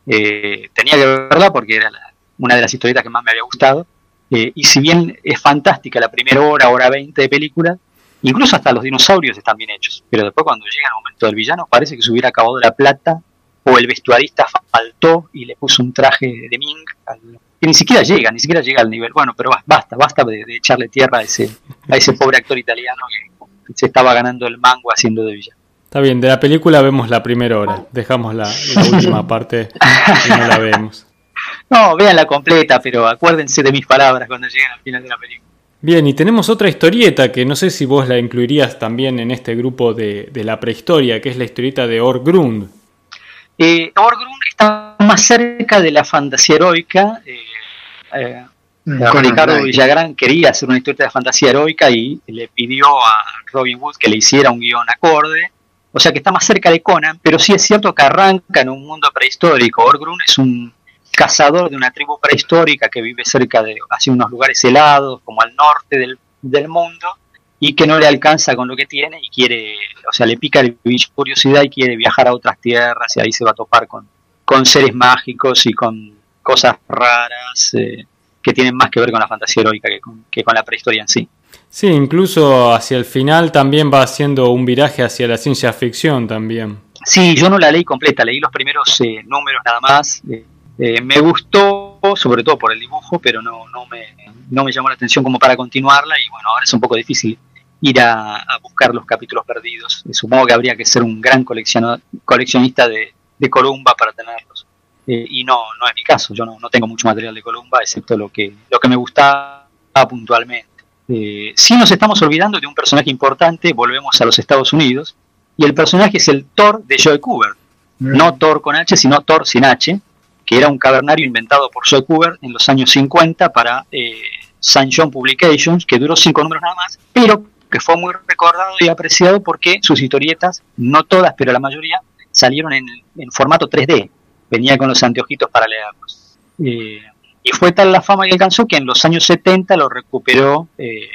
eh, tenía que verla porque era una de las historietas que más me había gustado. Eh, y si bien es fantástica la primera hora, hora 20 de película, incluso hasta los dinosaurios están bien hechos. Pero después cuando llega el momento del villano parece que se hubiera acabado la plata o el vestuarista faltó y le puso un traje de Ming que ni siquiera llega, ni siquiera llega al nivel. Bueno, pero basta, basta de, echarle tierra a ese, a ese pobre actor italiano que se estaba ganando el mango haciendo de villano. Está bien, de la película vemos la primera hora, dejamos la, última parte y no la vemos. No, vean la completa, pero acuérdense de mis palabras cuando lleguen al final de la película. Bien, y tenemos otra historieta que no sé si vos la incluirías también en este grupo de, la prehistoria, que es la historieta de Orgrund. Eh, Orgrund está más cerca de la fantasía heroica. Eh, eh, Ricardo Villagrán quería hacer una historieta de fantasía heroica y le pidió a Robin Wood que le hiciera un guion acorde o sea que está más cerca de Conan, pero sí es cierto que arranca en un mundo prehistórico. Orgrun es un cazador de una tribu prehistórica que vive cerca de así unos lugares helados, como al norte del, mundo, y que no le alcanza con lo que tiene y quiere, o sea, le pica el curiosidad y quiere viajar a otras tierras y ahí se va a topar con, con seres mágicos y con cosas raras eh, que tienen más que ver con la fantasía heroica que que con la prehistoria en sí. Sí, incluso hacia el final también va haciendo un viraje hacia la ciencia ficción también. Sí, yo no la leí completa, leí los primeros eh, números nada más. Eh, me gustó, sobre todo por el dibujo, pero no, no, me, no me llamó la atención como para continuarla y bueno, ahora es un poco difícil ir a, buscar los capítulos perdidos. supongo que habría que ser un gran coleccionista de, de Columba para tenerlos. y no, no es mi caso, yo no, no tengo mucho material de Columba, excepto lo que, lo que me gustaba puntualmente. Eh, si nos estamos olvidando de un personaje importante, volvemos a los Estados Unidos, y el personaje es el Thor de Joe Cooper. Mm. No Thor con H, sino Thor sin H, que era un cavernario inventado por Joe Cooper en los años 50 para eh, St. John Publications, que duró cinco números nada más, pero que fue muy recordado y apreciado porque sus historietas, no todas, pero la mayoría, salieron en, formato 3D. Venía con los anteojitos para leerlos. Eh, y fue tal la fama que alcanzó que en los años 70 lo recuperó eh,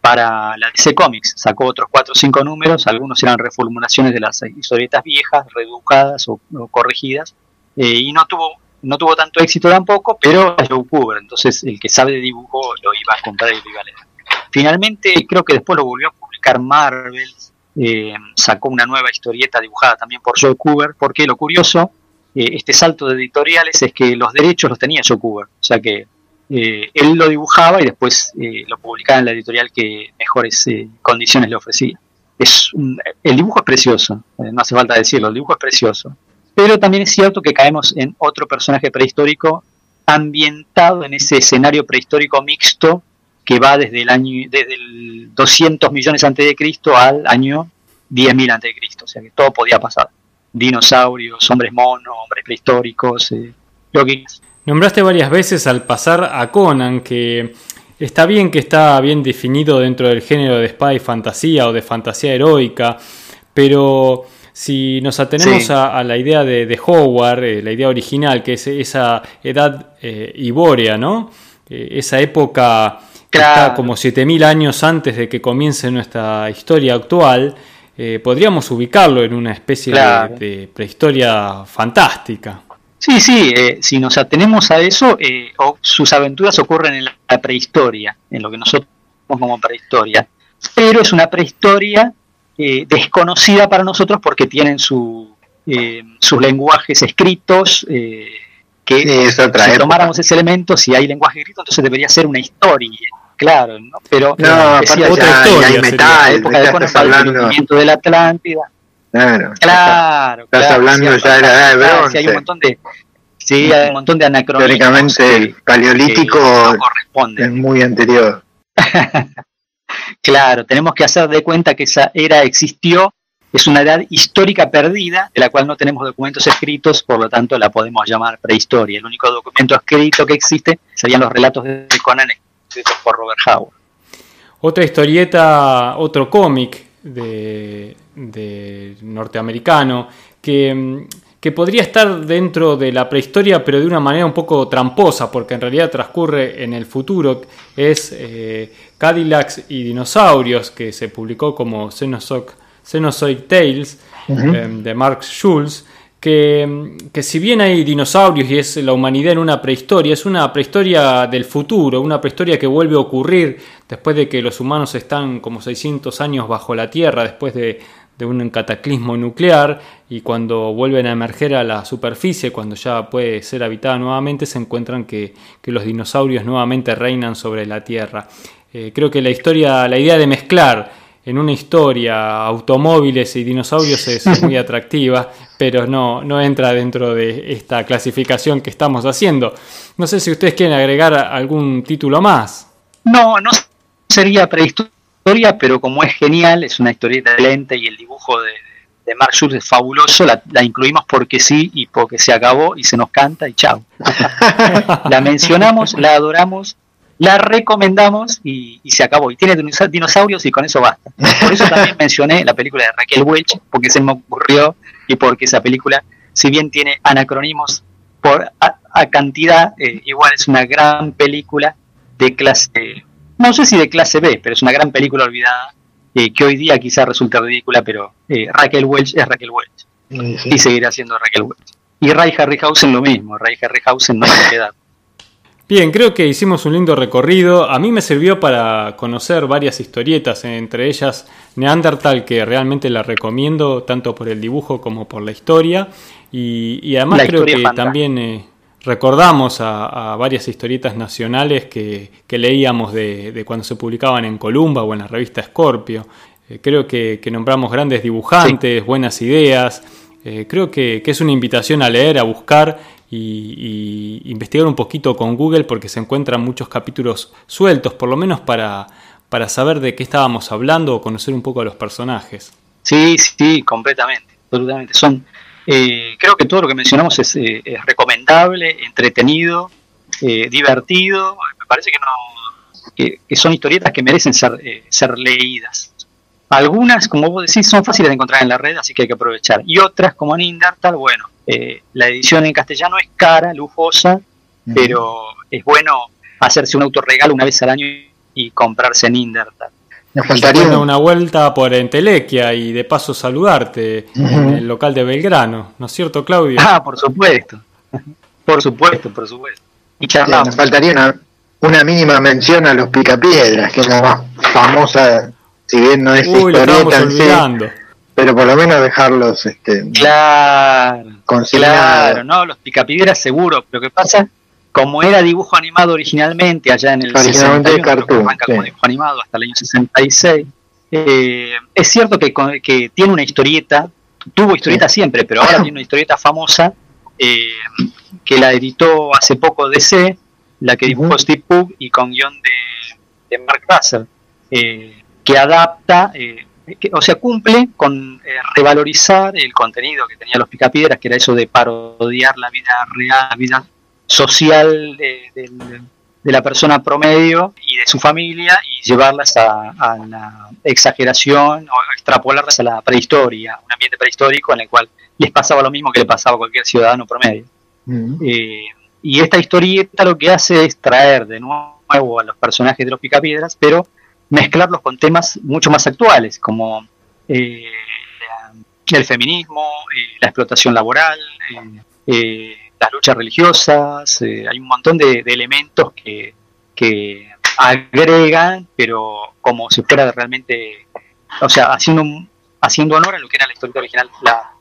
para la DC Comics. Sacó otros 4 o 5 números, algunos eran reformulaciones de las historietas viejas, reeducadas o, corregidas, eh, y no tuvo no tuvo tanto éxito tampoco, pero Joe Cooper, entonces el que sabe de dibujo lo iba a comprar y lo iba a leer. Finalmente, creo que después lo volvió a publicar Marvel, eh, sacó una nueva historieta dibujada también por Joe Cooper, porque lo curioso este salto de editoriales es que los derechos los tenía Cooper, o sea que eh, él lo dibujaba y después eh, lo publicaba en la editorial que mejores condiciones le ofrecía. Es el dibujo es precioso, no hace falta decirlo, el dibujo es precioso. Pero también es cierto que caemos en otro personaje prehistórico ambientado en ese escenario prehistórico mixto que va desde el año desde el 200 millones antes de Cristo al año 10.000 antes de Cristo, o sea que todo podía pasar dinosaurios, hombres monos, hombres prehistóricos, eh, lo que... Nombraste varias veces al pasar a Conan que está bien que está bien definido dentro del género de spy fantasía o de fantasía heroica, pero si nos atenemos a, la idea de, Howard, eh, la idea original, que es esa edad eh, ibórea, ¿no? esa época que está como 7000 años antes de que comience nuestra historia actual, eh, podríamos ubicarlo en una especie de, prehistoria fantástica. Sí, sí, eh, si nos atenemos a eso, eh, sus aventuras ocurren en la prehistoria, en lo que nosotros como prehistoria, pero es una prehistoria eh, desconocida para nosotros porque tienen su, eh, sus lenguajes escritos. Eh, que si tomáramos ese elemento, si hay lenguaje escrito, entonces debería ser una historia, claro, ¿no? Pero no, decía, otra ya, historia, hay metal, época de estás hablando de la Atlántida. Claro, claro. Estás hablando ya de la edad de bronce. Sí, hay un montón de, sí, hay un montón de anacronismos. Teóricamente el paleolítico no es muy anterior. claro, tenemos que hacer de cuenta que esa era existió es una edad histórica perdida, de la cual no tenemos documentos escritos, por lo tanto la podemos llamar prehistoria. El único documento escrito que existe serían los relatos de Conan escritos por Robert Howard. Otra historieta, otro cómic de, norteamericano que, podría estar dentro de la prehistoria, pero de una manera un poco tramposa, porque en realidad transcurre en el futuro, es eh, Cadillacs y Dinosaurios, que se publicó como Cenozoic Cenozoic Tales em, de Mark Schulz, que, si bien hay dinosaurios y es la humanidad en una prehistoria, es una prehistoria del futuro, una prehistoria que vuelve a ocurrir después de que los humanos están como 600 años bajo la Tierra, después de, un cataclismo nuclear y cuando vuelven a emerger a la superficie, cuando ya puede ser habitada nuevamente, se encuentran que, los dinosaurios nuevamente reinan sobre la Tierra. Eh, creo que la historia, la idea de mezclar en una historia automóviles y dinosaurios es muy atractiva, pero no, no entra dentro de esta clasificación que estamos haciendo. No sé si ustedes quieren agregar algún título más. No, no sería prehistoria, pero como es genial, es una historieta lente y el dibujo de, de Mark Schultz es fabuloso, la, la, incluimos porque sí y porque se acabó y se nos canta y chao. la mencionamos, la adoramos la recomendamos y, se acabó. Y tiene dinosaurios y con eso basta. Por eso también mencioné la película de Raquel Welch, porque se me ocurrió y porque esa película, si bien tiene anacronismos por a, cantidad, eh, igual es una gran película de clase, no sé si de clase B, pero es una gran película olvidada, eh, que hoy día quizás resulta ridícula, pero eh, Raquel Welch es Raquel Welch. Y seguirá siendo Raquel Welch. Y Ray Harryhausen lo mismo, Ray Harryhausen no se queda Bien, creo que hicimos un lindo recorrido. A mí me sirvió para conocer varias historietas, entre ellas Neandertal, que realmente la recomiendo tanto por el dibujo como por la historia. Y, además creo que también eh, recordamos a, varias historietas nacionales que, leíamos de, cuando se publicaban en Columba o en la revista Scorpio. Eh, creo que, nombramos grandes dibujantes, buenas ideas. Eh, creo que, es una invitación a leer, a buscar y, investigar un poquito con Google porque se encuentran muchos capítulos sueltos, por lo menos para, para saber de qué estábamos hablando o conocer un poco a los personajes. Sí, sí, completamente, absolutamente. Son, eh, creo que todo lo que mencionamos es, eh, recomendable, entretenido, eh, divertido. Me parece que no, que, son historietas que merecen ser, ser leídas. Algunas, como vos decís, son fáciles de encontrar en la red, así que hay que aprovechar. Y otras, como Nindertal, bueno, eh, la edición en castellano es cara, lujosa, pero es bueno hacerse un autorregalo una vez al año y comprarse en Indertal. Nos faltaría una vuelta por Entelequia y de paso saludarte en el local de Belgrano, ¿no es cierto, Claudio? Ah, por supuesto. por supuesto, por supuesto. Y charlamos. nos faltaría una, mínima mención a los picapiedras, que es la más famosa, si bien no es Uy, historieta pero por lo menos dejarlos este claro claro no los picapiedras seguro lo que pasa como era dibujo animado originalmente allá en el originalmente cartoon, como dibujo animado hasta el año 66 eh, es cierto que, que tiene una historieta tuvo historieta siempre pero ahora tiene una historieta famosa eh, que la editó hace poco DC la que dibujó Steve Pugh y con guion de, de Mark Russell. Eh, que adapta o sea, cumple con eh, revalorizar el contenido que tenían los picapiedras, que era eso de parodiar la vida real, la vida social de, la persona promedio y de su familia y llevarlas a, la exageración o extrapolarlas a la prehistoria, un ambiente prehistórico en el cual les pasaba lo mismo que le pasaba a cualquier ciudadano promedio. Eh, y esta historieta lo que hace es traer de nuevo a los personajes de los picapiedras, pero mezclarlos con temas mucho más actuales, como eh, el feminismo, eh, la explotación laboral, eh, las luchas religiosas, hay un montón de, elementos que, agregan, pero como si fuera realmente, o sea, haciendo haciendo honor a lo que era la historia original,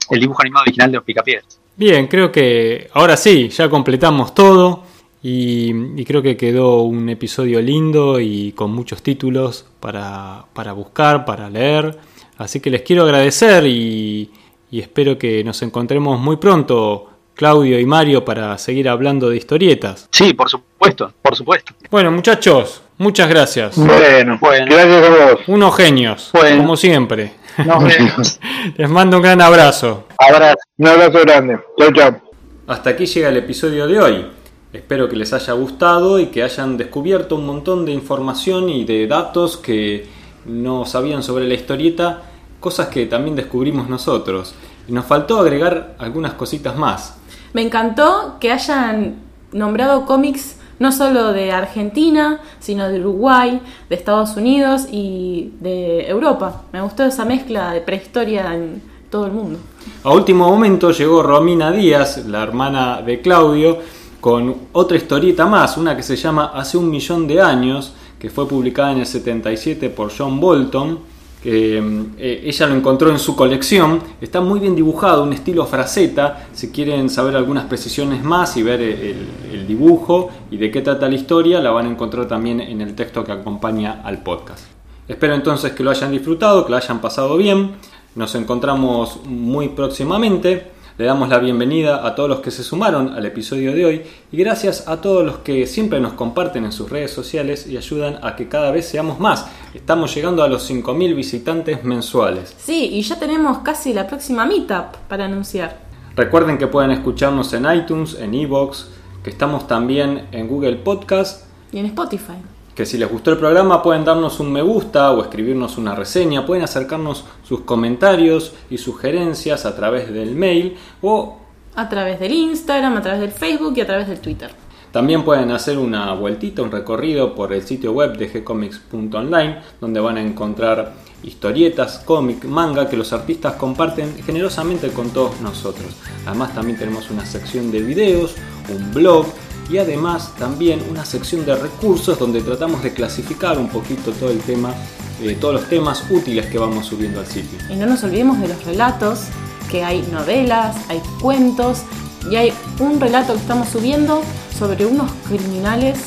el dibujo animado original de los Picapiedras. Bien, creo que ahora sí, ya completamos todo y, creo que quedó un episodio lindo y con muchos títulos para, para buscar, para leer. Así que les quiero agradecer y, y espero que nos encontremos muy pronto, Claudio y Mario, para seguir hablando de historietas. Sí, por supuesto, por supuesto. Bueno, muchachos, muchas gracias. Bueno, gracias a vos. Unos genios, como siempre. Nos vemos. Les mando un gran abrazo. Abrazo, un abrazo grande. Chau, chau. Hasta aquí llega el episodio de hoy. Espero que les haya gustado y que hayan descubierto un montón de información y de datos que no sabían sobre la historieta cosas que también descubrimos nosotros. Y nos faltó agregar algunas cositas más. Me encantó que hayan nombrado cómics no solo de Argentina, sino de Uruguay, de Estados Unidos y de Europa. Me gustó esa mezcla de prehistoria en todo el mundo. A último momento llegó Romina Díaz, la hermana de Claudio, con otra historieta más, una que se llama Hace un millón de años, que fue publicada en el 77 por John Bolton que eh, ella lo encontró en su colección. Está muy bien dibujado, un estilo fraceta. Si quieren saber algunas precisiones más y ver el, dibujo y de qué trata la historia, la van a encontrar también en el texto que acompaña al podcast. Espero entonces que lo hayan disfrutado, que lo hayan pasado bien. Nos encontramos muy próximamente. Le damos la bienvenida a todos los que se sumaron al episodio de hoy y gracias a todos los que siempre nos comparten en sus redes sociales y ayudan a que cada vez seamos más. Estamos llegando a los 5.000 visitantes mensuales. Sí, y ya tenemos casi la próxima meetup para anunciar. Recuerden que pueden escucharnos en iTunes, en Evox, que estamos también en Google Podcast y en Spotify que si les gustó el programa pueden darnos un me gusta o escribirnos una reseña, pueden acercarnos sus comentarios y sugerencias a través del mail o a través del Instagram, a través del Facebook y a través del Twitter. También pueden hacer una vueltita, un recorrido por el sitio web de gcomics.online, donde van a encontrar historietas, cómic, manga que los artistas comparten generosamente con todos nosotros. Además también tenemos una sección de videos, un blog y además también una sección de recursos donde tratamos de clasificar un poquito todo el tema, eh, todos los temas útiles que vamos subiendo al sitio. Y no nos olvidemos de los relatos, que hay novelas, hay cuentos y hay un relato que estamos subiendo sobre unos criminales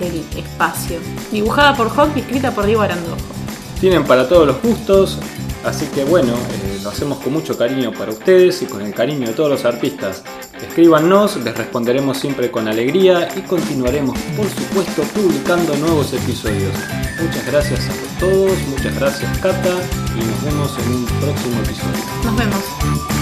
del espacio, dibujada por Hawk y escrita por Diego Arandojo. Tienen para todos los gustos, así que bueno, eh, lo hacemos con mucho cariño para ustedes y con el cariño de todos los artistas Escríbanos, les responderemos siempre con alegría y continuaremos, por supuesto, publicando nuevos episodios. Muchas gracias a todos, muchas gracias Cata y nos vemos en un próximo episodio. Nos vemos.